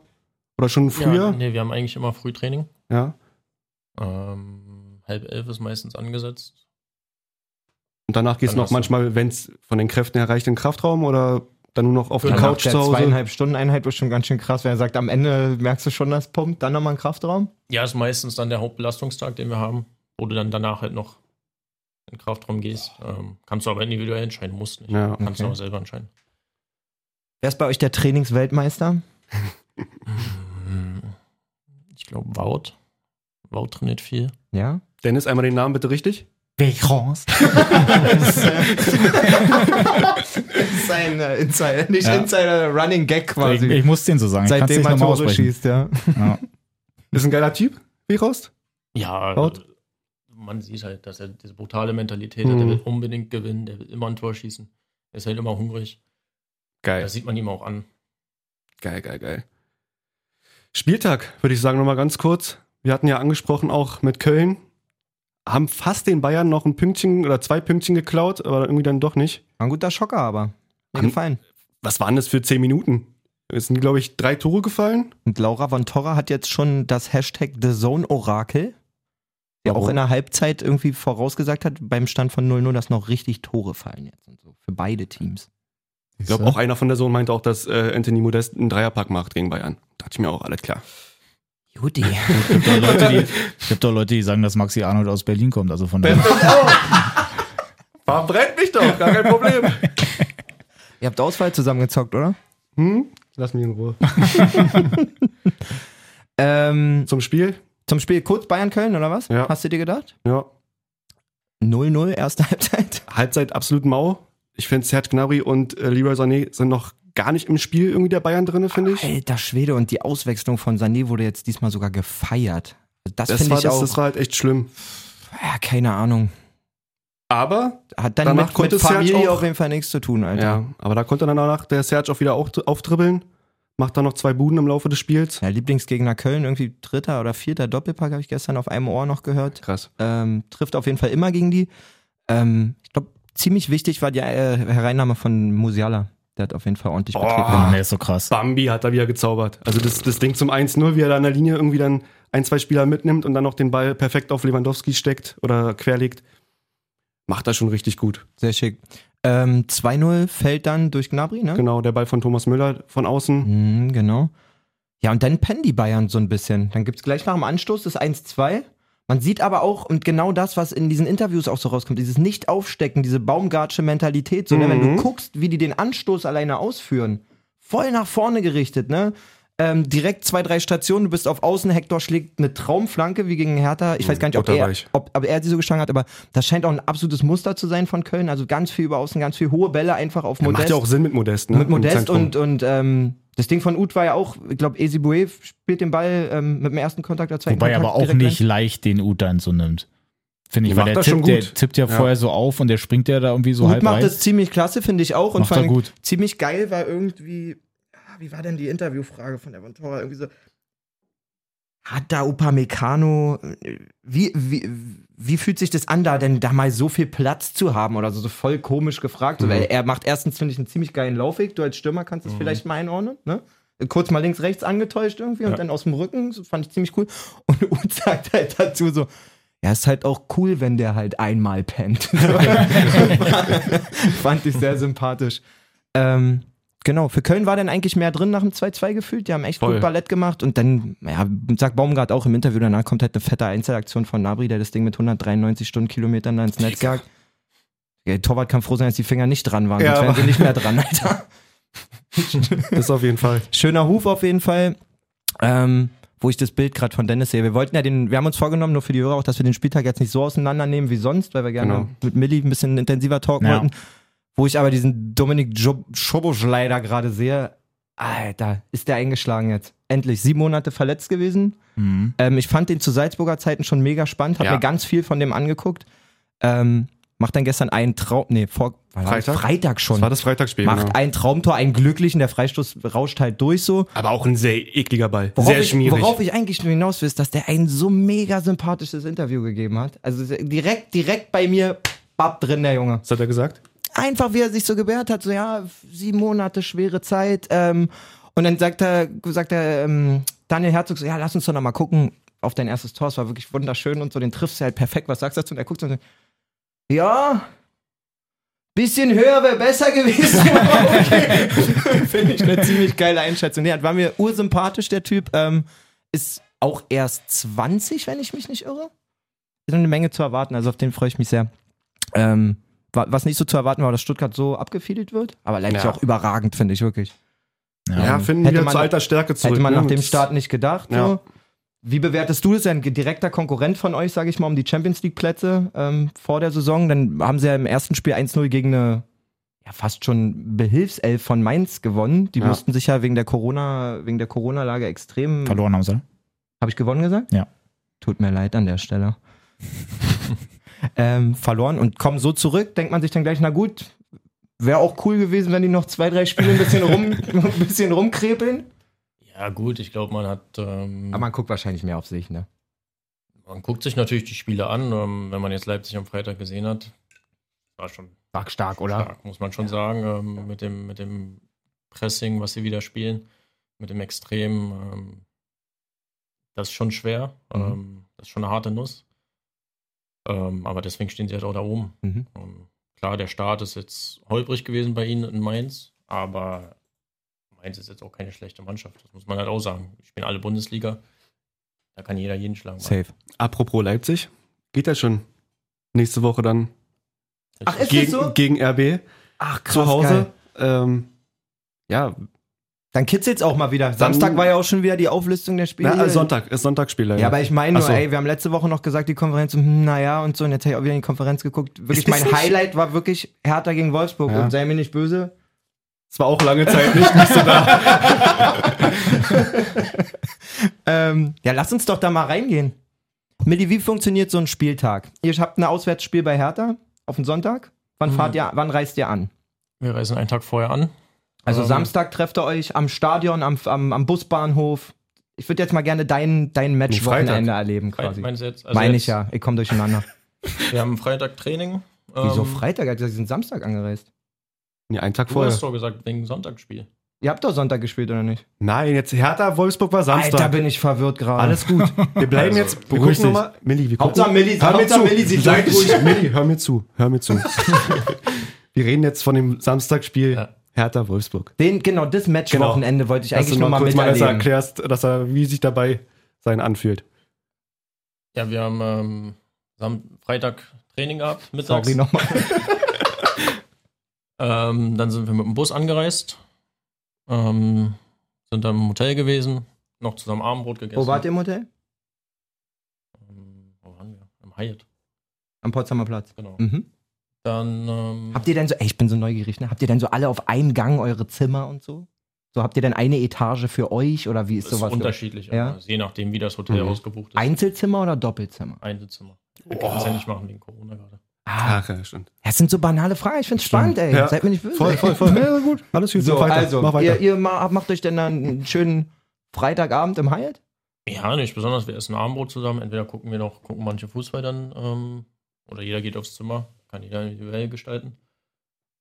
oder schon Ja, früher? nee, wir haben eigentlich immer Frühtraining. Ja. Ähm, halb elf ist meistens angesetzt. Und danach gehst Dann du noch manchmal, wenn es von den Kräften her reicht, in den Kraftraum oder dann nur noch auf die Genau. Nach Couch der zu Hause? zweieinhalb Stunden Einheit ist schon ganz schön krass. Wenn er sagt, am Ende merkst du schon, das pumpt, dann nochmal ein Kraftraum. Ja, ist meistens dann der Hauptbelastungstag, den wir haben, wo du dann danach halt noch in den Kraftraum gehst. Ähm, kannst du aber individuell entscheiden, musst nicht. Ja, kannst du okay. aber selber entscheiden. Wer ist bei euch der Trainingsweltmeister? <laughs> Ich glaube, Wout. Wout trainiert viel. Ja? Dennis, einmal den Namen bitte richtig. Vécrance. das ist ein äh, Insider, nicht Ja. Insider, Running Gag Ich, quasi. ich muss den so sagen. Seitdem ich er nochmal Tore schießt, ja. Ja. Ist ein geiler Typ, wie Rost? Ja, äh, man sieht halt, dass er diese brutale Mentalität hat. Mhm. Der will unbedingt gewinnen, der will immer ein Tor schießen. Er ist halt immer hungrig. Geil. Das sieht man ihm auch an. Geil, geil, geil. Spieltag, würde ich sagen, nochmal ganz kurz. Wir hatten ja angesprochen auch mit Köln. Haben fast den Bayern noch ein Pünktchen oder zwei Pünktchen geklaut, aber irgendwie dann doch nicht. War ein guter Schocker, aber. Mir An- gefallen. Was waren das für zehn Minuten? Es sind, glaube ich, drei Tore gefallen. Und Laura von Torra hat jetzt schon das Hashtag The Zone Orakel, der Warum? auch in der Halbzeit irgendwie vorausgesagt hat, beim Stand von 0-0, dass noch richtig Tore fallen jetzt und so. Für beide Teams. Ich glaube, auch einer von der Sohn meinte auch, dass äh, Anthony Modest einen Dreierpack macht gegen Bayern. Dachte ich mir auch, alles klar. Juti. Es gibt doch Leute, die, es gibt doch Leute, die sagen, dass Maxi Arnold aus Berlin kommt. Also von daher. <laughs> Verbrennt mich doch, gar kein Problem. <laughs> Ihr habt Auswahl zusammengezockt, oder? Hm? Lass mich in Ruhe. <laughs> Ähm, Zum Spiel? zum Spiel kurz Bayern-Köln, oder was? Ja. Hast du dir gedacht? Ja. 0-0, erste Halbzeit. Halbzeit absolut mau. Ich finde, Serge Gnabry und äh, Leroy Sané sind noch gar nicht im Spiel irgendwie der Bayern drin, finde ich. Alter Schwede, und die Auswechslung von Sané wurde jetzt diesmal sogar gefeiert. Das, Das, finde war, ich das, auch. das war halt echt schlimm. ja, keine Ahnung. Aber, Hat dann Danach mit, konnte mit Serge Familie auch- auf jeden Fall nichts zu tun, Alter. ja, aber da konnte dann danach der Serge auch wieder auch, auftribbeln. Macht dann noch zwei Buden im Laufe des Spiels. Ja, Lieblingsgegner Köln, irgendwie dritter oder vierter Doppelpack, habe ich gestern auf einem Ohr noch gehört. Krass. Ähm, trifft auf jeden Fall immer gegen die. Ähm, ich glaube, ziemlich wichtig war die äh, Hereinnahme von Musiala. Der hat auf jeden Fall ordentlich Betrieb Oh. Der ist so krass. Bambi hat da wieder gezaubert. Also das, das Ding zum 1-0, wie er da an der Linie irgendwie dann ein, zwei Spieler mitnimmt und dann noch den Ball perfekt auf Lewandowski steckt oder querlegt. Macht er schon richtig gut. Sehr schick. Ähm, 2-0 fällt dann durch Gnabry, ne? Genau, der Ball von Thomas Müller von außen. Mhm, genau. Ja, und dann pennen die Bayern so ein bisschen. Dann gibt's gleich nach dem Anstoß das 1-2. Man sieht aber auch, und genau das, was in diesen Interviews auch so rauskommt, dieses Nicht-Aufstecken, diese Baumgartsche Mentalität, so, ne, wenn Mhm. du guckst, wie die den Anstoß alleine ausführen, voll nach vorne gerichtet, ne? Ähm, direkt zwei, drei Stationen, du bist auf Außen, Hector schlägt eine Traumflanke wie gegen Hertha. Ich weiß gar nicht, ob er, ob, ob er sie so geschlagen hat, aber das scheint auch ein absolutes Muster zu sein von Köln. Also ganz viel über Außen, ganz viel hohe Bälle einfach auf Ja, Modest macht ja auch Sinn mit Modest, ne? mit Modest und, und ähm, das Ding von Uth war ja auch, ich glaube, Ezibue spielt den Ball ähm, mit dem ersten Kontakt oder zweiten Wobei Kontakt aber auch direkt nicht rein. leicht den Ut dann so nimmt. Finde ich, weil der tippt, der tippt ja, Ja. vorher so auf und der springt ja da irgendwie so Uth halb macht rein. das ziemlich klasse, finde ich auch. Und Macht vor allem gut. ziemlich geil war irgendwie, ah, wie war denn die Interviewfrage von Evan Torra? Irgendwie so, hat da Upamecano, wie, wie, wie fühlt sich das an, da denn da mal so viel Platz zu haben oder so, so voll komisch gefragt, so, Mhm. weil er macht erstens, finde ich, einen ziemlich geilen Laufweg, du als Stürmer kannst es vielleicht mal einordnen, ne? Kurz mal links, rechts angetäuscht irgendwie und Ja. dann aus dem Rücken, so fand ich ziemlich cool. Und <laughs> Uth sagt halt dazu so, ja, ist halt auch cool, wenn der halt einmal pennt. <laughs> <laughs> Fand ich sehr sympathisch. Ähm, genau, für Köln war dann eigentlich mehr drin nach dem 2-2 gefühlt. Die haben echt Voll. gut Ballett gemacht und dann, ja, sagt Baumgart auch im Interview, danach kommt halt eine fette Einzelaktion von Nabri, der das Ding mit 193 Stundenkilometern da ins Netz jagt. Der Torwart kann froh sein, dass die Finger nicht dran waren, Ja, sonst wären sie nicht mehr dran, Alter. <laughs> Das auf jeden Fall. Schöner Huf auf jeden Fall. Ähm, wo ich das Bild gerade von Dennis sehe. Wir wollten ja den, wir haben uns vorgenommen, nur für die Hörer auch, dass wir den Spieltag jetzt nicht so auseinandernehmen wie sonst, weil wir gerne Genau. mit Milli ein bisschen intensiver talken Ja. wollten. Wo ich aber diesen Dominik Jo- Schobosch leider gerade sehe. Alter, ist der eingeschlagen jetzt. Endlich. Sieben Monate verletzt gewesen. Mhm. Ähm, ich fand den zu Salzburger Zeiten schon mega spannend, hab Ja. mir ganz viel von dem angeguckt. Ähm, macht dann gestern einen Traum, nee, vor war das Freitag? Freitag schon. Das war das Freitagsspiel. macht genau. ein Traumtor, einen glücklichen, der Freistoß rauscht halt durch so. Aber auch ein sehr ekliger Ball. Worauf sehr ich, schmierig. Worauf ich eigentlich nur hinaus will, ist, dass der ein so mega sympathisches Interview gegeben hat. Also direkt, direkt bei mir, bapp drin, der Junge. Was hat er gesagt? Einfach, wie er sich so gebärt hat, so ja, sieben Monate, schwere Zeit. Ähm, und dann sagt er, sagt er, ähm, Daniel Herzog so, ja, lass uns doch noch mal gucken auf dein erstes Tor. Es war wirklich wunderschön und so, den triffst du halt perfekt. Was sagst du dazu? Und er guckt so und sagt, ja, bisschen höher wäre besser gewesen. <laughs> okay. Finde ich eine ziemlich geile Einschätzung. Nee, war mir ursympathisch, der Typ. Ähm, ist auch erst 20, wenn ich mich nicht irre. Ist eine Menge zu erwarten, also auf den freue ich mich sehr. Ähm, was nicht so zu erwarten war, dass Stuttgart so abgefiedelt wird, aber Leipzig Ja. auch überragend, finde ich wirklich. Ja, finden Hätte wieder man- zu alter Stärke zurück. Hätte man ne? nach dem Start nicht gedacht. Ja. So. Wie bewertest du das? Ein direkter Konkurrent von euch, sage ich mal, um die Champions League Plätze ähm, vor der Saison. Dann haben sie ja im ersten Spiel 1-0 gegen eine ja, fast schon Behilfself von Mainz gewonnen. Die Ja. mussten sich ja wegen der Corona, wegen der Corona-Lage extrem. Verloren haben sie. Habe ich gewonnen gesagt? Ja. Tut mir leid an der Stelle. <laughs> ähm, verloren und kommen so zurück, denkt man sich dann gleich, na gut, wäre auch cool gewesen, wenn die noch zwei, drei Spiele ein bisschen, rum, <laughs> ein bisschen rumkrepeln. Ja, gut, ich glaube, man hat. Ähm, Aber man guckt wahrscheinlich mehr auf sich, ne? man guckt sich natürlich die Spiele an. Ähm, wenn man jetzt Leipzig am Freitag gesehen hat, war schon War stark, oder? stark, muss man schon sagen. Ähm, mit, dem, mit dem Pressing, was sie wieder spielen, mit dem Extrem. Ähm, das ist schon schwer. Mhm. Ähm, das ist schon eine harte Nuss. Ähm, aber deswegen stehen sie halt auch da oben. Mhm. Ähm, klar, der Start ist jetzt holprig gewesen bei ihnen in Mainz, aber Mainz ist jetzt auch keine schlechte Mannschaft. Das muss man halt auch sagen. Die spielen alle Bundesliga. Da kann jeder jeden schlagen. Safe. Apropos Leipzig, geht ja schon nächste Woche dann Ach, ist gegen, das so? gegen RB Ach, krass, zu Hause. Geil. Ähm, ja, Dann kitzelt's auch mal wieder. Samstag war ja auch schon wieder die Auflistung der Spiele. na, äh, Sonntag, ist Sonntagsspieler. Ja, aber ich meine nur, so. ey, wir haben letzte Woche noch gesagt, die Konferenz, hm, naja und so, und jetzt habe ich auch wieder in die Konferenz geguckt. Wirklich, Ist mein nicht- Highlight war wirklich Hertha gegen Wolfsburg Ja. und sei mir nicht böse. Es war auch lange Zeit nicht, nicht so da. <laughs> Ähm, ja, lass uns doch da mal reingehen. Milli, wie funktioniert so ein Spieltag? Ihr habt ein Auswärtsspiel bei Hertha auf den Sonntag. Wann Mhm. fahrt ihr, wann reist ihr an? Wir reisen einen Tag vorher an. Also Ähm. Samstag trefft ihr euch am Stadion, am, am, am Busbahnhof. Ich würde jetzt mal gerne dein, dein Matchwochenende erleben quasi. Meinst du jetzt? Also Meine ich ja, ich komme durcheinander. <laughs> Wir haben Freitag Training. Wieso Ähm, Freitag? Er hat gesagt, Sie sind Samstag angereist. Nee, einen Tag Du vorher. hast doch gesagt, wegen Sonntagsspiel. Ihr habt doch Sonntag gespielt, oder nicht? Nein, jetzt Hertha, Wolfsburg war Samstag. Alter, bin ich verwirrt gerade. Alles gut. <laughs> Wir bleiben Also, jetzt. Wir gucken nochmal. Milli, wir gucken. Hauptsache Milli- hör mir Hauptsache zu. Milli ruhig. Milli, hör mir zu. Hör mir zu. <laughs> wir reden jetzt von dem Samstagsspiel Ja. Hertha Wolfsburg. Den, genau, das Matchwochenende wollte ich Dass eigentlich du noch mal besser miterleben. erklärst, dass er, wie sich dabei sein anfühlt. Ja, wir haben ähm, Sam Freitag Training gehabt, mittags. Sorry nochmal. <laughs> Ähm, dann sind wir mit dem Bus angereist. Ähm, sind dann im Hotel gewesen, noch zusammen Abendbrot gegessen. Wo wart ihr im Hotel? Ähm, wo waren wir? Im Hyatt, Am Potsdamer Platz. genau. Mhm. Dann ähm, Habt ihr denn so, ey, ich bin so neugierig, ne? Habt ihr denn so alle auf einen Gang eure Zimmer und so? So habt ihr denn eine Etage für euch oder wie ist ist sowas? unterschiedlich, Ja? aber je nachdem, wie das Hotel Mhm. ausgebucht ist. Einzelzimmer oder Doppelzimmer? Einzelzimmer. Wir können es ja nicht machen wegen Corona gerade. Ah, Ach, ja, stimmt. das sind so banale Fragen. Ich find's spannend, ey. Ja. Seid mir nicht böse. Voll, voll, voll. <laughs> Ja, gut. Alles gut. So, weiter. also, Mach weiter. ihr, ihr ma- macht euch denn dann einen schönen Freitagabend im Hyatt? Ja, nicht besonders. Wir essen Abendbrot zusammen. Entweder gucken wir noch, gucken manche Fußball dann, ähm, oder jeder geht aufs Zimmer, kann jeder individuell gestalten.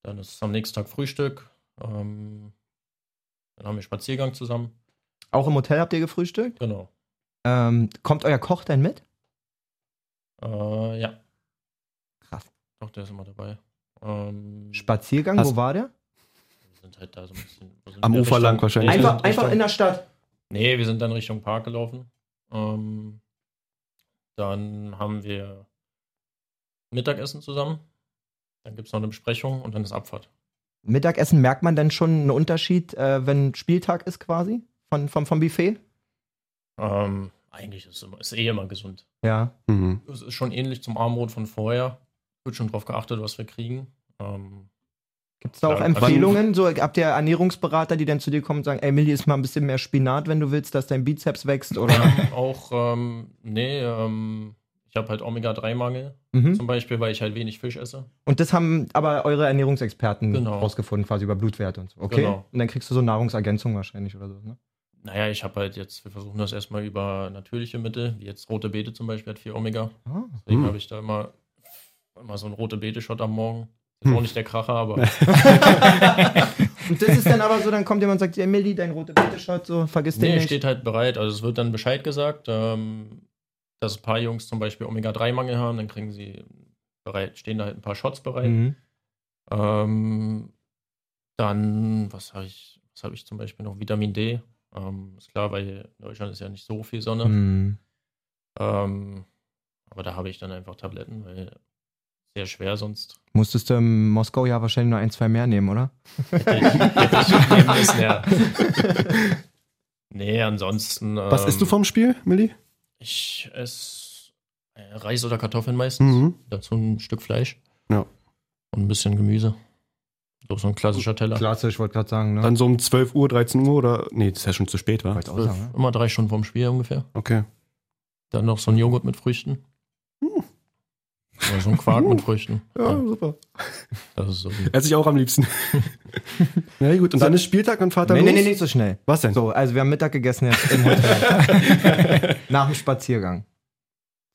Dann ist am nächsten Tag Frühstück. Ähm, dann haben wir Spaziergang zusammen. Auch im Hotel habt ihr gefrühstückt? Genau. Ähm, kommt euer Koch denn mit? Äh, ja. Krass. Doch, der ist immer dabei. Ähm, Spaziergang, Hast- wo war der? wir sind halt da so ein bisschen. sind Am wir? Ufer lang wahrscheinlich. Nee, wir Einfach, sind einfach Richtung- in der Stadt. Nee, wir sind dann Richtung Park gelaufen. Ähm, dann haben wir Mittagessen zusammen. Dann gibt es noch eine Besprechung und dann ist Abfahrt. Mittagessen merkt man denn schon einen Unterschied, äh, wenn Spieltag ist quasi? Von, vom, vom Buffet? Ähm, eigentlich ist es immer, ist eh immer gesund. Ja. Mhm. Es ist schon ähnlich zum Armbrot von vorher. Wird schon drauf geachtet, was wir kriegen. Ähm, Gibt es da auch Ja, Empfehlungen? So, habt ihr Ernährungsberater, die dann zu dir kommen und sagen, ey, Milli, isst mal ein bisschen mehr Spinat, wenn du willst, dass dein Bizeps wächst? Oder? <laughs> auch, ähm, nee, ähm, ich habe halt Omega-3-Mangel mhm. zum Beispiel, weil ich halt wenig Fisch esse. Und das haben aber eure Ernährungsexperten Genau. rausgefunden, quasi über Blutwerte und so. Okay. Genau. Und dann kriegst du so Nahrungsergänzung wahrscheinlich oder so, ne? Naja, ich habe halt jetzt, wir versuchen das erstmal über natürliche Mittel, wie jetzt rote Beete zum Beispiel hat viel Omega. Ah. Deswegen Hm. habe ich da immer, immer so einen rote Beete-Shot am Morgen. Ist Hm. auch nicht der Kracher, aber <laughs> Und das ist dann aber so, dann kommt jemand und sagt, ey, Milli, dein rote Beete-Shot, so, vergiss den nee, nicht. steht halt bereit. Also es wird dann Bescheid gesagt, ähm, dass ein paar Jungs zum Beispiel Omega-3-Mangel haben, dann kriegen sie bereit, stehen da halt ein paar Shots bereit. Mhm. Ähm, dann, was habe ich, was habe ich zum Beispiel noch? Vitamin D. Ähm, ist klar, weil in Deutschland ist ja nicht so viel Sonne. Mhm. Ähm, aber da habe ich dann einfach Tabletten, weil sehr schwer sonst. Musstest du in Moskau ja wahrscheinlich nur ein, zwei mehr nehmen, oder? Hätte ich, hätte ich nehmen müssen, ja. <laughs> Nee, ansonsten. Was ähm, isst du vom Spiel, Milli? Ich esse äh, Reis oder Kartoffeln meistens. Mhm. Dazu ein Stück Fleisch. Ja. Und ein bisschen Gemüse. So, so ein klassischer Teller. Klassisch, wollte gerade sagen, ne? Dann so um 12 Uhr, 13 Uhr oder. Nee, das ist ja schon zu spät, war. Wollte auch Zwölf, sagen, ne? immer drei Stunden vorm Spiel ungefähr. Okay. Dann noch so ein Joghurt mit Früchten. Oder so ein Quark mit Früchten. Ja, Ja, super. das ist so. Esse ich auch am liebsten. <laughs> Na gut, und dann ist Spieltag und Vater Nee, los? nee, nee, nicht so schnell. Was denn? So, also wir haben Mittag gegessen jetzt im Hotel. <laughs> Nach dem Spaziergang.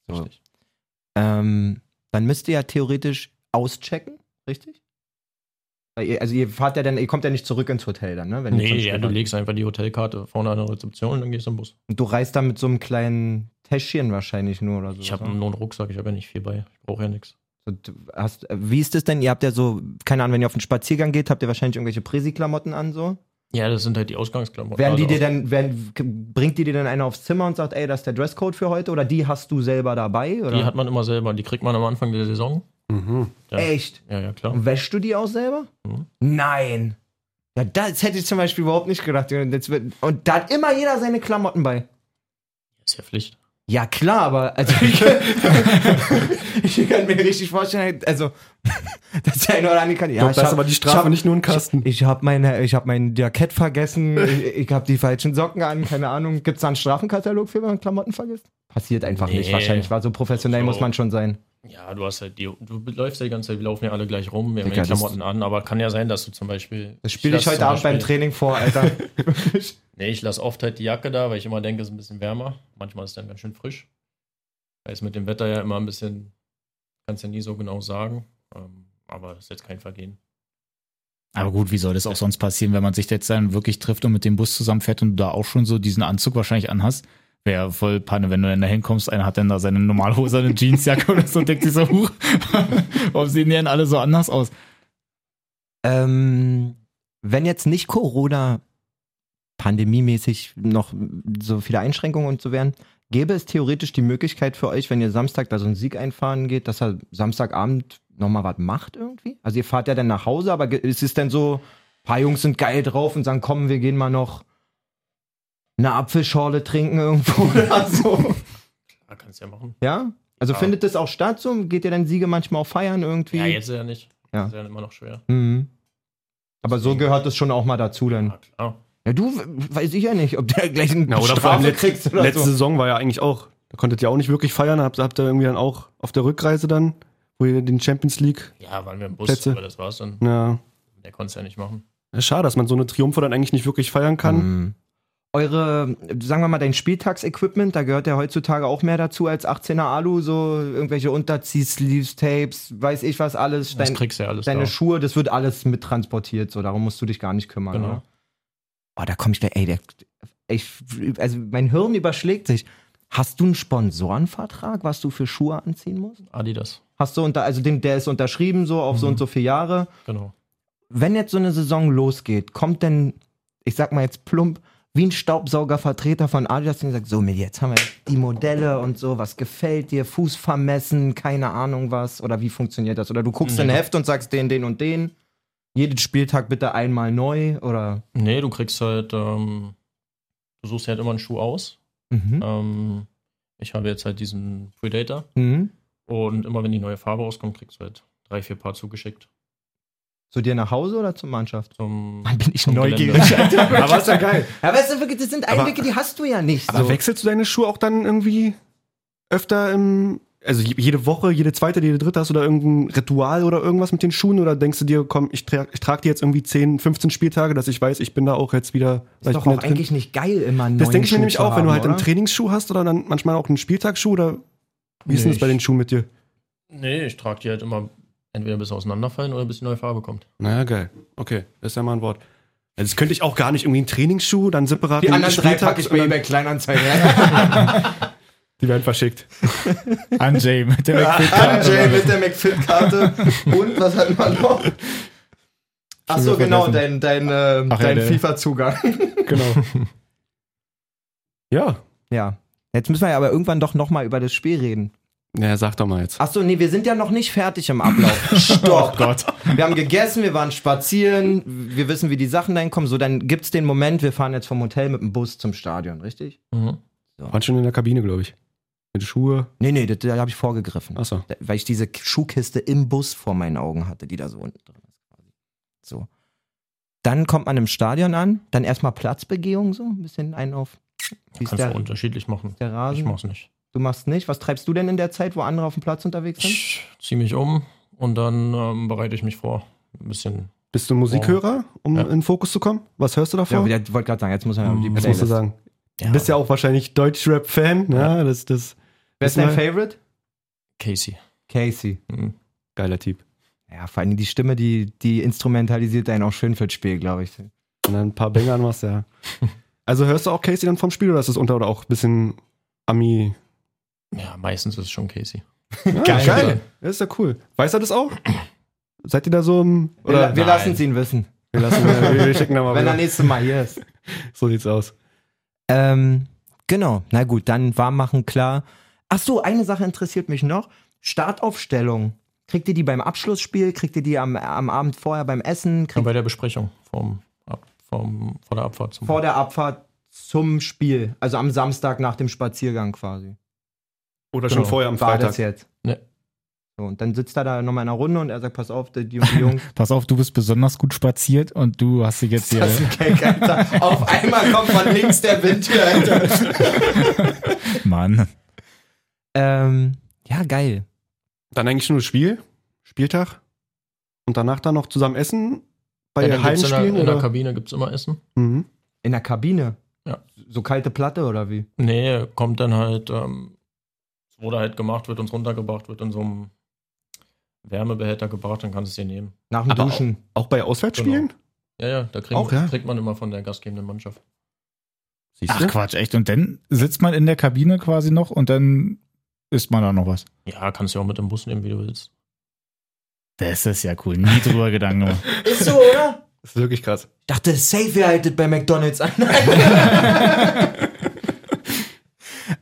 So. Richtig. Ähm, dann müsst ihr ja theoretisch auschecken, richtig? Ihr, also ihr fahrt ja dann, ihr kommt ja nicht zurück ins Hotel dann, ne? Wenn Nee, ja, du legst einfach die Hotelkarte vorne an der Rezeption und dann gehst du im Bus. Und du reist dann mit so einem kleinen Täschchen wahrscheinlich nur oder so. Ich habe nur einen Rucksack, ich habe ja nicht viel bei. Ich brauche ja nichts. hast, wie ist das denn? Ihr habt ja so, keine Ahnung, wenn ihr auf den Spaziergang geht, habt ihr wahrscheinlich irgendwelche Präsi-Klamotten an so? Ja, das sind halt die Ausgangsklamotten. Werden die Also dir dann, werden, bringt die dir dann einer aufs Zimmer und sagt, ey, das ist der Dresscode für heute? Oder die hast du selber dabei? Oder? Die hat man immer selber. Die kriegt man am Anfang der Saison. Mhm. Ja. Echt? Ja, ja, klar. Und wäschst du die auch selber? Mhm. Nein. Ja, das hätte ich zum Beispiel überhaupt nicht gedacht. Und, jetzt wird, und da hat immer jeder seine Klamotten bei. Ist ja Pflicht. Ja, klar, aber also <laughs> ich, ich kann mir richtig vorstellen, also <laughs> dass der eine oder andere kann. Ja, Doch, ist hab- aber die ich Strafe hab- nicht nur ein Kasten. Ich, ich habe meine, ich habe mein Jackett vergessen, ich, ich habe die falschen Socken an, keine Ahnung. Gibt's da einen Strafenkatalog für, wenn man Klamotten vergisst? Passiert einfach nicht, Nee. wahrscheinlich. War so professionell So. muss man schon sein. Ja, du hast halt die, du läufst ja die ganze Zeit, wir laufen ja alle gleich rum, wir haben Digga, die das- Klamotten an, aber kann ja sein, dass du zum Beispiel. Das spiele ich lass heute Abend beim Training vor, Alter. <laughs> Nee, ich lasse oft halt die Jacke da, weil ich immer denke, es ist ein bisschen wärmer. Manchmal ist es dann ganz schön frisch. Weil es mit dem Wetter ja immer ein bisschen, kannst ja nie so genau sagen. Ähm, aber ist jetzt kein Vergehen. Aber gut, wie soll das auch sonst passieren, wenn man sich jetzt dann wirklich trifft und mit dem Bus zusammenfährt und du da auch schon so diesen Anzug wahrscheinlich anhast? Wäre voll Panne, wenn du dann da hinkommst, einer hat dann da seine Normalhose, eine Jeansjacke oder so und denkt sich so, huch, <laughs> warum sehen die denn alle so anders aus? ähm, wenn jetzt nicht Corona pandemiemäßig noch so viele Einschränkungen und so wären, gäbe es theoretisch die Möglichkeit für euch, wenn ihr Samstag da so einen Sieg einfahren geht, dass er Samstagabend nochmal was macht irgendwie? Also ihr fahrt ja dann nach Hause, aber ist es denn so, ein paar Jungs sind geil drauf und sagen, komm, wir gehen mal noch eine Apfelschorle trinken irgendwo <laughs> oder so. Ja, kannst ja machen. Ja? Also Ja. findet das auch statt so? Geht ihr dann Siege manchmal auch feiern irgendwie? Ja, jetzt ja nicht. Ja. Das ist ja immer noch schwer. Mhm. Aber so gehört es schon auch mal dazu dann. Ja, klar. Ja, du weiß ich ja nicht, ob der gleich eine Ja, oder vor allem Strafe letzte, kriegst oder letzte so. Saison war ja eigentlich auch, da konntet ihr auch nicht wirklich feiern, habt, habt ihr irgendwie dann auch auf der Rückreise dann, wo ihr den Champions League, Ja, waren wir im Bus, Plätze. aber das war's dann. ja, Der konnte es ja nicht machen. ja, schade, dass man so eine Triumphe dann eigentlich nicht wirklich feiern kann. Mhm. Eure, sagen wir mal, dein Spieltagsequipment, da gehört ja heutzutage auch mehr dazu als 18er Alu, so irgendwelche Unterziehsleeves, Tapes, weiß ich was alles. Das Dein, kriegst du ja alles deine da. Schuhe, das wird alles mittransportiert, so darum musst du dich gar nicht kümmern. Genau. Oder? Oh, da komme ich gleich, ey, der, ich, also mein Hirn überschlägt sich. Hast du einen Sponsorenvertrag, was du für Schuhe anziehen musst? Adidas. Hast du unter, also den, der ist unterschrieben so auf so Mhm. und so viele Jahre. Genau. Wenn jetzt so eine Saison losgeht, kommt denn, ich sag mal jetzt plump, wie ein Staubsaugervertreter von Adidas und sagt, so, mit jetzt haben wir die Modelle und so, was gefällt dir, Fuß vermessen, keine Ahnung was, oder wie funktioniert das? Oder du guckst in ein Nee. Heft und sagst den, den und den, jeden Spieltag bitte einmal neu, oder? Nee, du kriegst halt, ähm, du suchst halt immer einen Schuh aus. Mhm. Ähm, ich habe jetzt halt diesen Predator Mhm. und immer wenn die neue Farbe rauskommt, kriegst du halt drei, vier Paar zugeschickt. Zu dir nach Hause oder zur Mannschaft? Zum, Mann, bin ich zum neugierig. <laughs> Aber ist ja geil. Ja, weißt du, wirklich, das sind Einblicke, die hast du ja nicht. Aber So. wechselst du deine Schuhe auch dann irgendwie öfter im, also je- jede Woche, jede zweite, jede dritte, hast du da irgendein Ritual oder irgendwas mit den Schuhen oder denkst du dir, komm, ich trage ich trag die jetzt irgendwie 10, 15 Spieltage, dass ich weiß, ich bin da auch jetzt wieder. ist doch ich bin auch drin? eigentlich nicht geil, immer einen Das denke ich mir nämlich auch, wenn du haben, halt einen oder? Trainingsschuh hast oder dann manchmal auch einen Spieltagsschuh oder wie ist denn Nee, das bei den Schuhen mit dir? Nee, ich trage die halt immer entweder bis auseinanderfallen oder bis die neue Farbe kommt. Naja, geil. Okay, das ist ja mal ein Wort. Also das könnte ich auch gar nicht irgendwie einen Trainingsschuh, dann separat Die anderen drei packe ich bei eBay Kleinanzeigen. <laughs> Die werden verschickt. <laughs> Anjay mit der Anjay mit der McFit-Karte. Und was hatten wir noch? Achso, genau, dein, dein, äh, Ach ja, dein der- FIFA-Zugang. <laughs> Genau. ja. Ja. Jetzt müssen wir ja aber irgendwann doch nochmal über das Spiel reden. Naja, sag doch mal jetzt. Achso, nee, wir sind ja noch nicht fertig im Ablauf. <laughs> Stopp. Gott. Wir haben gegessen, wir waren spazieren, wir wissen, wie die Sachen dahin kommen. So, dann gibt's den Moment, wir fahren jetzt vom Hotel mit dem Bus zum Stadion, richtig? Mhm. Waren schon in der Kabine, glaube ich. Mit Schuhe. Nee, nee, da habe ich vorgegriffen. Achso. Weil ich diese Schuhkiste im Bus vor meinen Augen hatte, die da so unten drin ist. quasi. So. Dann kommt man im Stadion an, dann erstmal Platzbegehung, so ein bisschen ein auf. Kannst du unterschiedlich machen. der Ich Rasen? mach's nicht. Du machst nicht. Was treibst du denn in der Zeit, wo andere auf dem Platz unterwegs sind? Ich ziehe mich um und dann ähm, bereite ich mich vor. Ein bisschen. Bist du Musikhörer, um Ja. in den Fokus zu kommen? Was hörst du davor? Ja, ich wollte gerade sagen, jetzt muss er Hm, die Was Playlist. musst du sagen? Du bist ja auch wahrscheinlich Deutschrap-Fan. Ja, das, das Wer ist dein Favorite? Casey. Casey. Mhm. geiler Typ. Ja, vor allem die Stimme, die, die instrumentalisiert einen auch schön fürs Spiel, glaube ich. Und dann ein paar Banger machst, ja. <laughs> Also hörst du auch Casey dann vom Spiel oder ist das unter oder auch ein bisschen Ami? Ja, meistens ist es schon Casey. Ja, Geil. geil. Das ist ja cool. Weiß er das auch? Seid ihr da so im. Wir, Oder wir Nein. lassen es ihn wissen, wir, lassen, wir, wir schicken da mal wenn er nächstes Mal hier ist. <laughs> So sieht's aus. Ähm, genau, na gut, dann warm machen, klar. Ach so, eine Sache interessiert mich noch. Startaufstellung. Kriegt ihr die beim Abschlussspiel? Kriegt ihr die am, am Abend vorher beim Essen? Ja, Kriegt bei der Besprechung vom, vom, vor der Abfahrt zum vor der Abfahrt zum Spiel? Also am Samstag nach dem Spaziergang quasi. Oder schon Genau. vorher am War Freitag. das jetzt? Nee. So, und dann sitzt er da nochmal in einer Runde und er sagt, pass auf, die, die Jungs. <laughs> Pass auf, du bist besonders gut spaziert und du hast dich jetzt <laughs> hier. Das ist ein Gag, Alter. Auf einmal kommt von links der Wind hier, Alter. <laughs> Mann. ähm, ja, geil. Dann eigentlich nur Spiel, Spieltag. Und danach dann noch zusammen essen bei Ja, gibt's in, der, Heimspielen? in der? Kabine gibt es immer Essen. Mhm. In der Kabine? Ja. So kalte Platte oder wie? Nee, kommt dann halt, ähm, es wurde halt gemacht, wird uns runtergebracht, wird in so einem Wärmebehälter gebracht, dann kannst du es dir nehmen. Nach dem Aber Duschen. Auch bei Auswärtsspielen? Ja, ja, da kriegen, Auch, ja? kriegt man immer von der gastgebenden Mannschaft. Siehst Ach Quatsch, echt. Und dann sitzt man in der Kabine quasi noch und dann isst man da noch was. Ja, kannst du auch mit dem Bus nehmen, wie du willst. Das ist ja cool. Nie drüber <laughs> Gedanken gemacht. Ist so, oder? Das ist wirklich krass. Ich dachte, safe ihr haltet bei McDonalds an. <laughs> <laughs>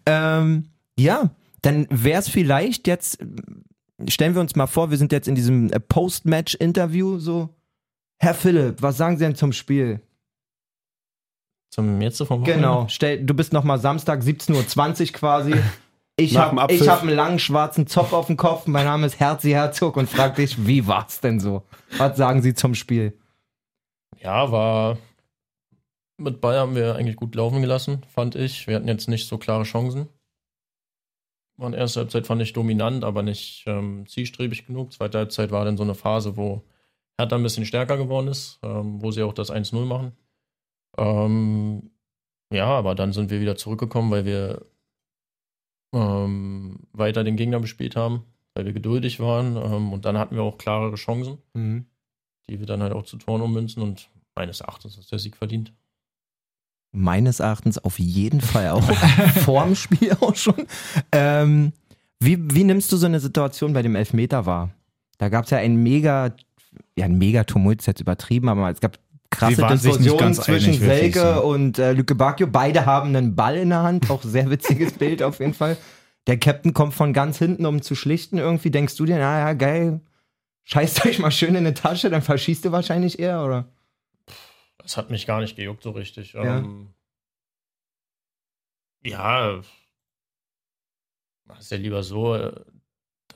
ähm, ja, dann wäre es vielleicht jetzt, stellen wir uns mal vor, wir sind jetzt in diesem äh, Post-Match-Interview so. Herr Philipp, was sagen Sie denn zum Spiel? Zum jetzt vom Wochenende? Genau, stell, du bist nochmal Samstag 17.20 Uhr quasi. <laughs> Ich habe hab einen langen schwarzen Zopf auf dem Kopf. Mein Name ist Herzi Herzog und frag dich, wie war's denn so? Was sagen Sie zum Spiel? Ja, war. Mit Ball haben wir eigentlich gut laufen gelassen, fand ich. Wir hatten jetzt nicht so klare Chancen. War in erster Halbzeit fand ich dominant, aber nicht ähm, zielstrebig genug. Zweite Halbzeit war dann so eine Phase, wo Hertha ein bisschen stärker geworden ist, ähm, wo sie auch das 1-0 machen. Ähm, ja, aber dann sind wir wieder zurückgekommen, weil wir ähm, weiter den Gegner bespielt haben, weil wir geduldig waren. Ähm, und dann hatten wir auch klarere Chancen die wir dann halt auch zu Toren ummünzen und meines Erachtens ist der Sieg verdient. Meines Erachtens auf jeden Fall auch <laughs> vorm Spiel auch schon. Ähm, wie, wie nimmst du so eine Situation bei dem Elfmeter wahr? Da gab es ja ein mega, ja ein mega Tumult, ist jetzt übertrieben, aber es gab krasse Diskussionen zwischen einig, wirklich, Selke so. und äh, Lücke Bacchio. Beide haben einen Ball in der Hand, auch sehr witziges <laughs> Bild auf jeden Fall. Der Captain kommt von ganz hinten, um zu schlichten. Irgendwie denkst du dir, naja, geil, scheißt euch mal schön in eine Tasche, dann verschießt du wahrscheinlich eher, oder? Das hat mich gar nicht gejuckt so richtig. Ja. Ähm, ja, ist ja lieber so, äh,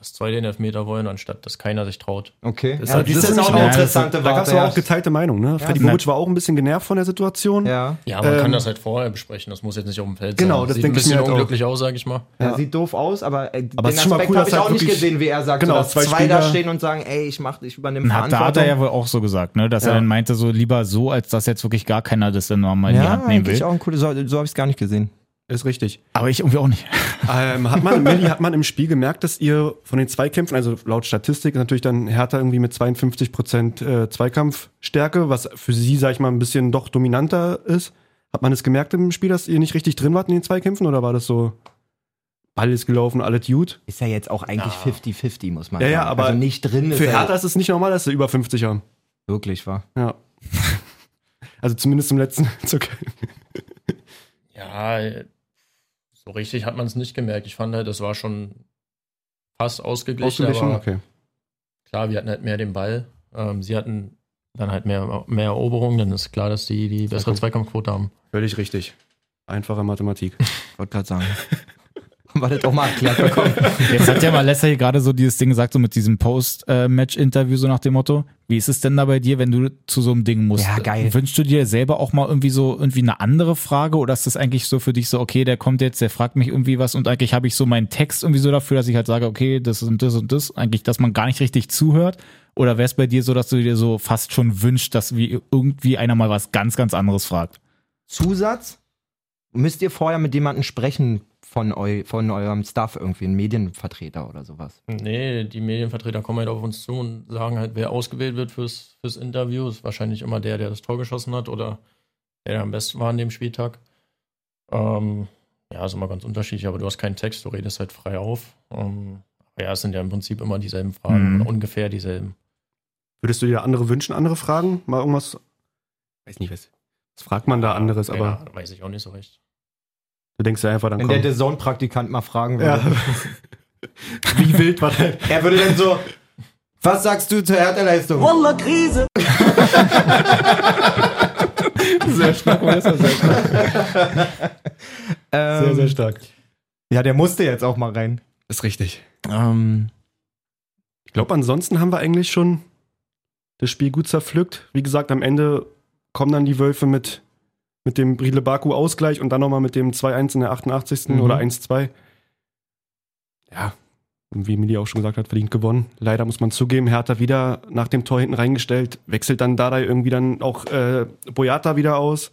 dass zwei den Elfmeter wollen, anstatt dass keiner sich traut. Okay. Das, ja, das, das ist auch eine interessante Da gab es Warte, ja. auch geteilte Meinung. Ne? Freddy Bobic war auch ein bisschen genervt von der Situation. Ja. Ja, man kann Ähm, das halt vorher besprechen, das muss jetzt nicht auf dem Feld Genau, sein. das Sieht denke ein ich mir bisschen halt auch. unglücklich aus, sag ich mal. Ja. Ja. Sieht doof aus, aber, äh, Aber es den ist schon mal Aspekt cool, habe dass ich halt auch nicht gesehen, wie er sagt, Genau, so, dass zwei zwei, da stehen und sagen, ey, ich mach, ich übernehme Hat, da hat Verantwortung. er ja wohl auch so gesagt, ne? dass er Ja. dann meinte, so lieber so, als dass jetzt wirklich gar keiner das dann nochmal in die ja, Hand nehmen eigentlich will. auch ein cooles, so habe ich es gar nicht gesehen. Ist richtig. Aber ich irgendwie auch nicht. Ähm, hat man, Milli, hat man im Spiel gemerkt, dass ihr von den Zweikämpfen, also laut Statistik ist natürlich dann Hertha irgendwie mit 52 Prozent äh, Zweikampfstärke, was für sie, sag ich mal, ein bisschen doch dominanter ist. Hat man es gemerkt im Spiel, dass ihr nicht richtig drin wart in den Zweikämpfen oder war das so, Ball ist gelaufen, alles gut? Ist ja jetzt auch eigentlich Ja. 50-50, muss man Ja, sagen. ja, aber also nicht drin ist Für er Hertha ist es nicht normal, dass sie über 50 haben. wirklich wahr. Ja. <laughs> Also zumindest im letzten <laughs> Zug. Ja, so richtig hat man es nicht gemerkt. Ich fand halt, das war schon fast ausgeglichen, Ausgeglichen? aber Okay. klar, wir hatten halt mehr den Ball. Ähm, sie hatten dann halt mehr, mehr Eroberungen, dann ist klar, dass die die bessere Zweikampfquote haben. Völlig richtig. Einfache Mathematik. <laughs> Ich wollte gerade sagen. Wir das auch mal erklärt bekommen. <laughs> Jetzt hat ja Malessa hier gerade so dieses Ding gesagt, so mit diesem Post-Match-Interview, so nach dem Motto, wie ist es denn da bei dir, wenn du zu so einem Ding musst? Ja, geil. Wünschst du dir selber auch mal irgendwie so irgendwie eine andere Frage oder ist das eigentlich so für dich so, okay, der kommt jetzt, der fragt mich irgendwie was und eigentlich habe ich so meinen Text irgendwie so dafür, dass ich halt sage, okay, das und das und das, eigentlich, dass man gar nicht richtig zuhört? Oder wäre es bei dir so, dass du dir so fast schon wünschst, dass wie irgendwie einer mal was ganz, ganz anderes fragt? Zusatz, müsst ihr vorher mit jemandem sprechen von, eu von eurem Staff, irgendwie ein Medienvertreter oder sowas. Nee, die Medienvertreter kommen halt auf uns zu und sagen halt, wer ausgewählt wird fürs, fürs Interview. Ist wahrscheinlich immer der, der das Tor geschossen hat oder der, der am besten war an dem Spieltag. Ähm, ja, ist immer ganz unterschiedlich, aber du hast keinen Text, du redest halt frei auf. Ähm, aber ja, es sind ja im Prinzip immer dieselben Fragen, Mhm. oder ungefähr dieselben. Würdest du dir andere wünschen, andere Fragen? Mal irgendwas? Weiß nicht, was, was fragt man da anderes, ja, aber weiß ich auch nicht so recht. Du denkst ja einfach dann Wenn komm. der Zone-Praktikant mal fragen ja. würde. <laughs> Wie wild war der? Er würde dann so, was sagst du zur Härteleistung? <laughs> Sehr stark, Vanessa, sehr stark. <laughs> Ähm, Sehr, sehr stark. Ja, der musste jetzt auch mal rein. Ist richtig. Ähm, Ich glaube, ansonsten haben wir eigentlich schon das Spiel gut zerpflückt. Wie gesagt, am Ende kommen dann die Wölfe mit, mit dem Brile Baku Ausgleich und dann nochmal mit dem 2-1 in der 88. Mhm. oder 1-2. Ja, und wie Mili auch schon gesagt hat, verdient gewonnen. Leider muss man zugeben, Hertha wieder nach dem Tor hinten reingestellt, wechselt dann Dardai irgendwie dann auch äh, Boyata wieder aus.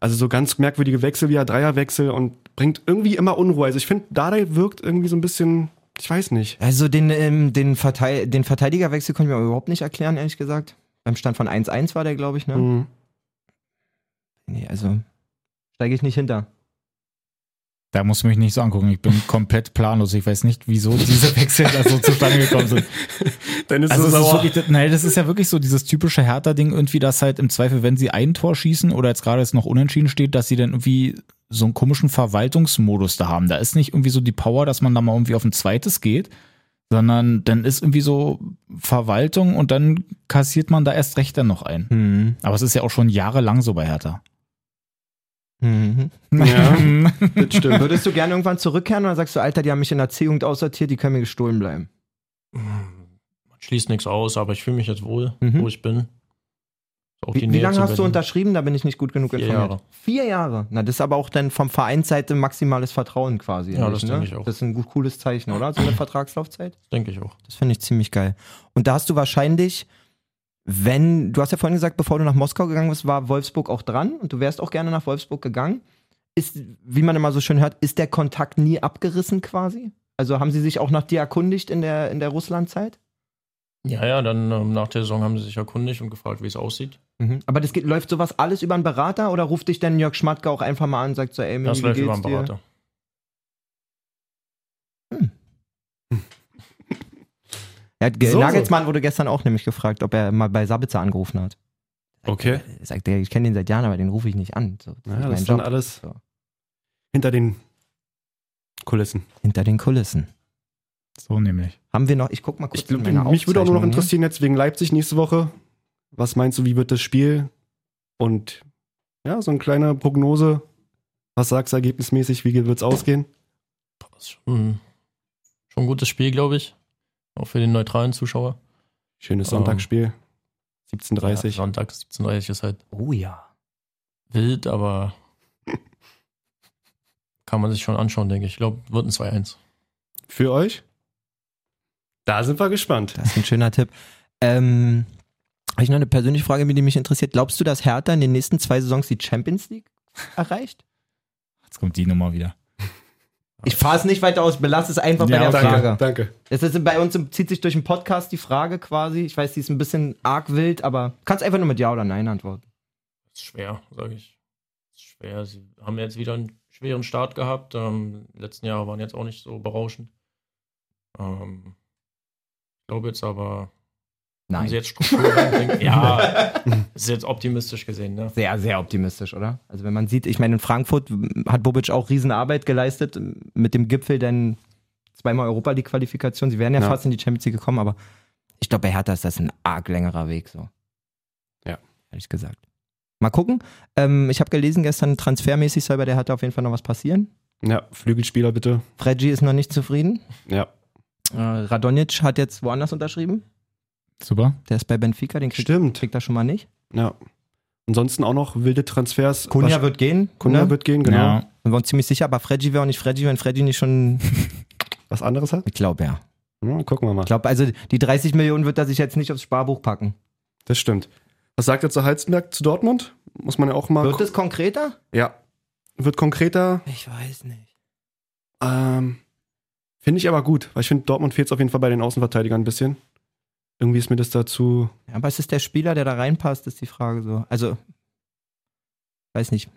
Also so ganz merkwürdige Wechsel, wie Dreierwechsel und bringt irgendwie immer Unruhe. Also ich finde, Dardai wirkt irgendwie so ein bisschen, ich weiß nicht. also den, ähm, den, Verteil den Verteidigerwechsel konnte ich mir überhaupt nicht erklären, ehrlich gesagt. Beim Stand von 1-1 war der, glaube ich, ne? Mhm. Nee, also steige ich nicht hinter. Da musst du mich nicht so angucken. Ich bin komplett planlos. Ich weiß nicht, wieso diese <laughs> Wechsel da so zustande gekommen sind. Dann ist Also es es ist sauer. wirklich, nein, das ist ja wirklich so dieses typische Hertha-Ding irgendwie, dass halt im Zweifel, wenn sie ein Tor schießen oder jetzt gerade jetzt noch unentschieden steht, dass sie dann irgendwie so einen komischen Verwaltungsmodus da haben. Da ist nicht irgendwie so die Power, dass man da mal irgendwie auf ein zweites geht, sondern dann ist irgendwie so Verwaltung und dann kassiert man da erst recht dann noch ein. Mhm. Aber es ist ja auch schon jahrelang so bei Hertha. Mhm. Ja. <laughs> Das stimmt. Würdest du gerne irgendwann zurückkehren oder sagst du, Alter, die haben mich in der C-Jugend aussortiert, die können mir gestohlen bleiben? Man schließt nichts aus, aber ich fühle mich jetzt wohl, Mhm. wo ich bin. Auch die Wie, wie lange hast du Berlin. unterschrieben? Da bin ich nicht gut genug Vier informiert. Jahre. Vier Jahre. Na, das ist aber auch dann vom Vereinsseite maximales Vertrauen quasi. Ja, das denke ich auch. Das ist ein gut cooles Zeichen, oder? So eine <clears throat> Vertragslaufzeit. Denke ich auch. Das finde ich ziemlich geil. Und da hast du wahrscheinlich, wenn, du hast ja vorhin gesagt, bevor du nach Moskau gegangen bist, war Wolfsburg auch dran und du wärst auch gerne nach Wolfsburg gegangen. Ist, wie man immer so schön hört, ist der Kontakt nie abgerissen quasi? Also haben sie sich auch nach dir erkundigt in der, in der Russlandzeit? Ja, ja, dann ähm, nach der Saison haben sie sich erkundigt und gefragt, wie es aussieht. Mhm. Aber das geht, läuft sowas alles über einen Berater oder ruft dich dann Jörg Schmatke auch einfach mal an und sagt so, ey, Mini, Das läuft über einen dir? Ja, So, so. Nagelsmann wurde gestern auch nämlich gefragt, ob er mal bei Sabitzer angerufen hat. Okay. Er sagt, der, ich kenne den seit Jahren, aber den rufe ich nicht an. So, das Ja, ist das mein ist dann Job. alles So. hinter den Kulissen. Hinter den Kulissen. So nämlich. Haben wir noch, ich guck mal kurz Ich glaub, in mich würde auch nur noch interessieren, jetzt wegen Leipzig nächste Woche. Was meinst du, wie wird das Spiel? Und ja, so eine kleine Prognose. Was sagst du ergebnismäßig? Wie wird es ausgehen? Das ist schon, schon ein gutes Spiel, glaube ich. Auch für den neutralen Zuschauer. Schönes Oh. Sonntagsspiel. Ja, 17.30 Sonntag 17.30 ist halt Oh ja. wild, aber <laughs> kann man sich schon anschauen, denke ich. Ich glaube, wird ein 2-1. Für euch? Da sind wir gespannt. Das ist ein schöner Tipp. Ähm, habe ich noch eine persönliche Frage, die mich interessiert. Glaubst du, dass Hertha in den nächsten zwei Saisons die Champions League erreicht? Jetzt kommt die Nummer wieder. Ich fahre es nicht weiter aus, belass es einfach Ja, bei der danke, Frage. danke. Es ist bei uns zieht sich durch den Podcast die Frage quasi. Ich weiß, die ist ein bisschen arg wild, aber kannst einfach nur mit Ja oder Nein antworten. Das ist schwer, sage ich. Das ist schwer. Sie haben jetzt wieder einen schweren Start gehabt. Ähm, die letzten Jahre waren jetzt auch nicht so berauschend. Ähm, ich glaube jetzt aber, haben sie jetzt Struktur reinbringen? <laughs> Ja, ist jetzt optimistisch gesehen, ne? Sehr, sehr optimistisch, oder? Also wenn man sieht, ich meine, in Frankfurt hat Bobic auch Riesenarbeit geleistet mit dem Gipfel, denn zweimal Europa League Qualifikation. Sie wären ja, Ja. fast in die Champions League gekommen, aber ich glaube, bei Hertha ist das ein arg längerer Weg, so. Ja. Ehrlich gesagt. Mal gucken. Ähm, ich habe gelesen, gestern transfermäßig soll bei der Hertha auf jeden Fall noch was passieren. Ja, Flügelspieler bitte. Fredji ist noch nicht zufrieden. Ja, Äh, Radonjic hat jetzt woanders unterschrieben. Super. Der ist bei Benfica, den kriegt, stimmt. kriegt er schon mal nicht. Ja. Ansonsten auch noch wilde Transfers. Kunja wird gehen. Kunja ne? wird gehen, genau. Ja. Sind wir uns ziemlich sicher, aber Fredji wäre auch nicht Fredji, wenn Fredji nicht schon. <laughs> Was anderes hat? Ich glaube, ja. Ja, gucken wir mal. Ich glaube, also die 30 Millionen wird er sich jetzt nicht aufs Sparbuch packen. Das stimmt. Was sagt er zu Halstenberg zu Dortmund? Muss man ja auch mal. Wird es konkreter? ja. Wird konkreter. Ich weiß nicht. Ähm, finde ich aber gut, weil ich finde, Dortmund fehlt es auf jeden Fall bei den Außenverteidigern ein bisschen. Irgendwie ist mir das dazu. Ja, aber es ist der Spieler, der da reinpasst, ist die Frage so. Also, weiß nicht.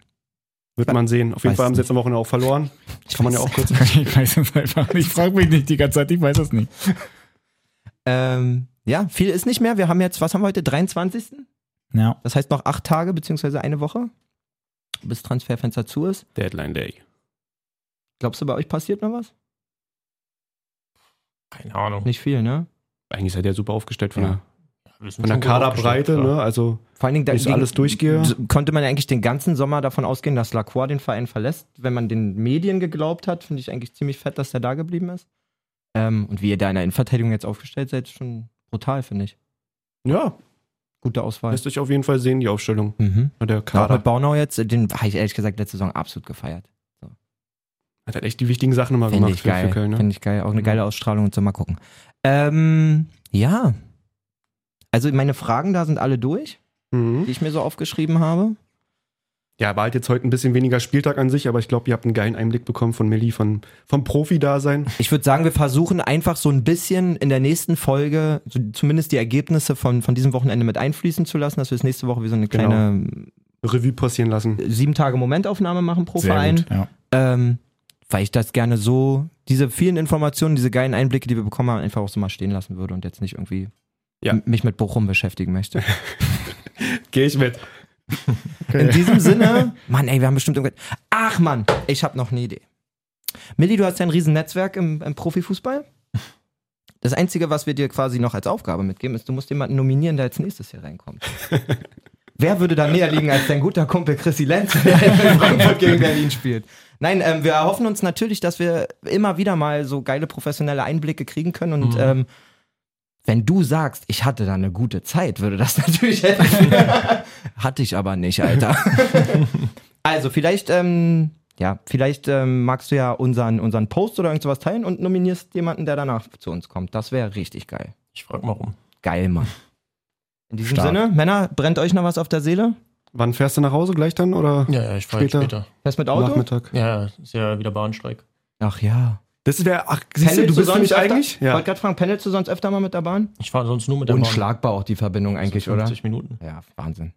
Wird man sehen. Auf jeden Weiß Fall haben sie jetzt am Wochenende auch verloren. <laughs> Kann man ja auch kurz. <laughs> Ich weiß es einfach nicht. Ich frage mich nicht die ganze Zeit, ich weiß es nicht. <laughs> Ähm, ja, viel ist nicht mehr. Wir haben jetzt, was haben wir heute? 23. Ja. Das heißt noch acht Tage beziehungsweise eine Woche, bis Transferfenster zu ist. Deadline Day. Glaubst du, bei euch passiert noch was? Keine Ahnung. Nicht viel, ne? Eigentlich seid ihr super aufgestellt von Ja. der, von der Kaderbreite, ne? Also, Vor allen Dingen, da wenn ich alles durchgehe. konnte man ja eigentlich den ganzen Sommer davon ausgehen, dass Lacroix den Verein verlässt. Wenn man den Medien geglaubt hat, finde ich eigentlich ziemlich fett, dass der da geblieben ist. Ähm, und wie ihr da in der Innenverteidigung jetzt aufgestellt seid, ist schon brutal, finde ich. Ja, Gute Auswahl. lässt sich auf jeden Fall sehen, die Aufstellung. Mhm. Der Ja, auch Kader mit Baunau jetzt, den habe ich ehrlich gesagt letzte Saison absolut gefeiert. Hat halt echt die wichtigen Sachen immer Finde gemacht ich für, geil. für Köln. Ne? Finde ich geil. Auch eine geile Ausstrahlung und so. Mal gucken. Ähm, ja. Also meine Fragen da sind alle durch, Mhm. die ich mir so aufgeschrieben habe. Ja, war halt jetzt heute ein bisschen weniger Spieltag an sich, aber ich glaube, ihr habt einen geilen Einblick bekommen von Milli, von, vom Profi-Dasein. Ich würde sagen, wir versuchen einfach so ein bisschen in der nächsten Folge so zumindest die Ergebnisse von, von diesem Wochenende mit einfließen zu lassen, dass wir es nächste Woche wie so eine Genau. kleine Revue passieren lassen. sieben Tage Momentaufnahme machen pro Sehr Verein. gut, ja. Ähm, weil ich das gerne so, diese vielen Informationen, diese geilen Einblicke, die wir bekommen haben, einfach auch so mal stehen lassen würde und jetzt nicht irgendwie Ja. mich mit Bochum beschäftigen möchte. <laughs> Gehe ich mit. In diesem Sinne, <laughs> Mann, ey, wir haben bestimmt irgendwas. Ach Mann, ich habe noch eine Idee. Milli, du hast ja ein riesen Netzwerk im, im Profifußball. Das Einzige, was wir dir quasi noch als Aufgabe mitgeben, ist, du musst jemanden nominieren, der als nächstes hier reinkommt. <laughs> Wer würde da näher liegen als dein guter Kumpel Chrissy Lenz, der in Frankfurt gegen Berlin spielt? Nein, ähm, wir erhoffen uns natürlich, dass wir immer wieder mal so geile professionelle Einblicke kriegen können und Mhm. ähm, wenn du sagst, ich hatte da eine gute Zeit, würde das <laughs> natürlich helfen. <laughs> Hatte ich aber nicht, Alter. <laughs> also vielleicht, ähm, ja, vielleicht ähm, magst du ja unseren, unseren Post oder irgend sowas teilen und nominierst jemanden, der danach zu uns kommt. Das wäre richtig geil. Ich frag mal rum. Geil, Mann. In diesem Stark. Sinne, Männer, brennt euch noch was auf der Seele? Wann fährst du nach Hause? Gleich dann? Oder Ja, ja, ich fahr jetzt Später. später. Fährst mit Auto? Nachmittag? Ja, ist ja wieder Bahnstreik. Ach ja. Das wäre, ach, siehst du, Pendelst du bist nämlich öfter? eigentlich? Ja. Wollte gerade fragen, pendelst du sonst öfter mal mit der Bahn? Ich fahre sonst nur mit der Unschlagbar auch die Verbindung Bahn. eigentlich, So oder? 50 Minuten. Ja, Wahnsinn.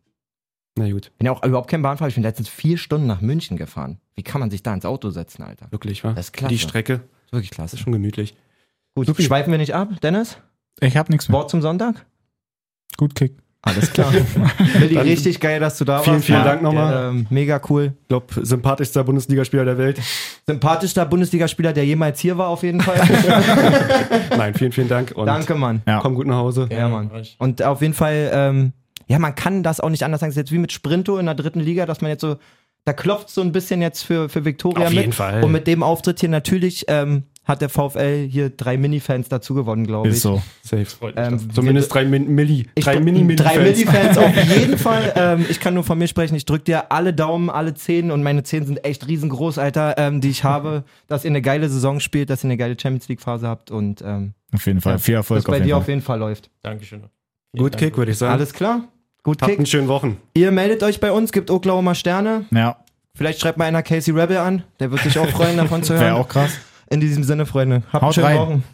Na gut, bin ja auch überhaupt kein Bahnfahrer. Ich bin letztens vier Stunden nach München gefahren. Wie kann man sich da ins Auto setzen, Alter? wirklich, wa? Das ist klasse. Die Strecke Das ist wirklich das klasse. ist schon gemütlich. Gut, Supi. schweifen wir nicht ab. Dennis, Ich hab nichts mehr. Wort zum Sonntag? Gut Kick. Alles klar. <laughs> Willi, richtig geil, dass du da vielen, warst. vielen Ja, Dank nochmal. Ähm, mega cool. Ich glaube, sympathischster Bundesligaspieler der Welt. Sympathischster Bundesligaspieler, der jemals hier war, auf jeden Fall. <laughs> Nein, vielen, vielen Dank und Danke, Mann. Ja. komm gut nach Hause. Ja, Mann. Und auf jeden Fall, ähm, ja, man kann das auch nicht anders sagen. Es ist jetzt wie mit Sprinto in der dritten Liga, dass man jetzt so, da klopft so ein bisschen jetzt für, für Viktoria Auf mit. jeden Fall. Und mit dem Auftritt hier natürlich ähm, hat der VfL hier drei Mini-Fans dazu gewonnen, glaube ich. Ist so. Safe. Freut mich, Ähm, dass- Zumindest drei Min Milli. Drei Mini-Milli-Fans. Drei Milli-Fans auf <laughs> jeden Fall. Ähm, ich kann nur von mir sprechen. Ich drück dir alle Daumen, alle Zehen und meine Zehen sind echt riesengroß, Alter, ähm, die ich habe, <laughs> dass ihr eine geile Saison spielt, dass ihr eine geile Champions League-Phase habt und ähm, Auf jeden Fall. Viel dass Erfolg bei auf dir jeden auf Fall. jeden Fall läuft. Dankeschön. Gut Kick, würde ich sagen. Alles klar? Gut Habt einen Kick. schönen Wochen. Ihr meldet euch bei uns, gibt Oklahoma Sterne. Ja, Vielleicht schreibt mal einer Casey Rebel an. Der wird sich auch freuen, davon zu <laughs> wäre hören. auch krass. In diesem Sinne, Freunde. Habt Haut einen schönen rein. Wochen.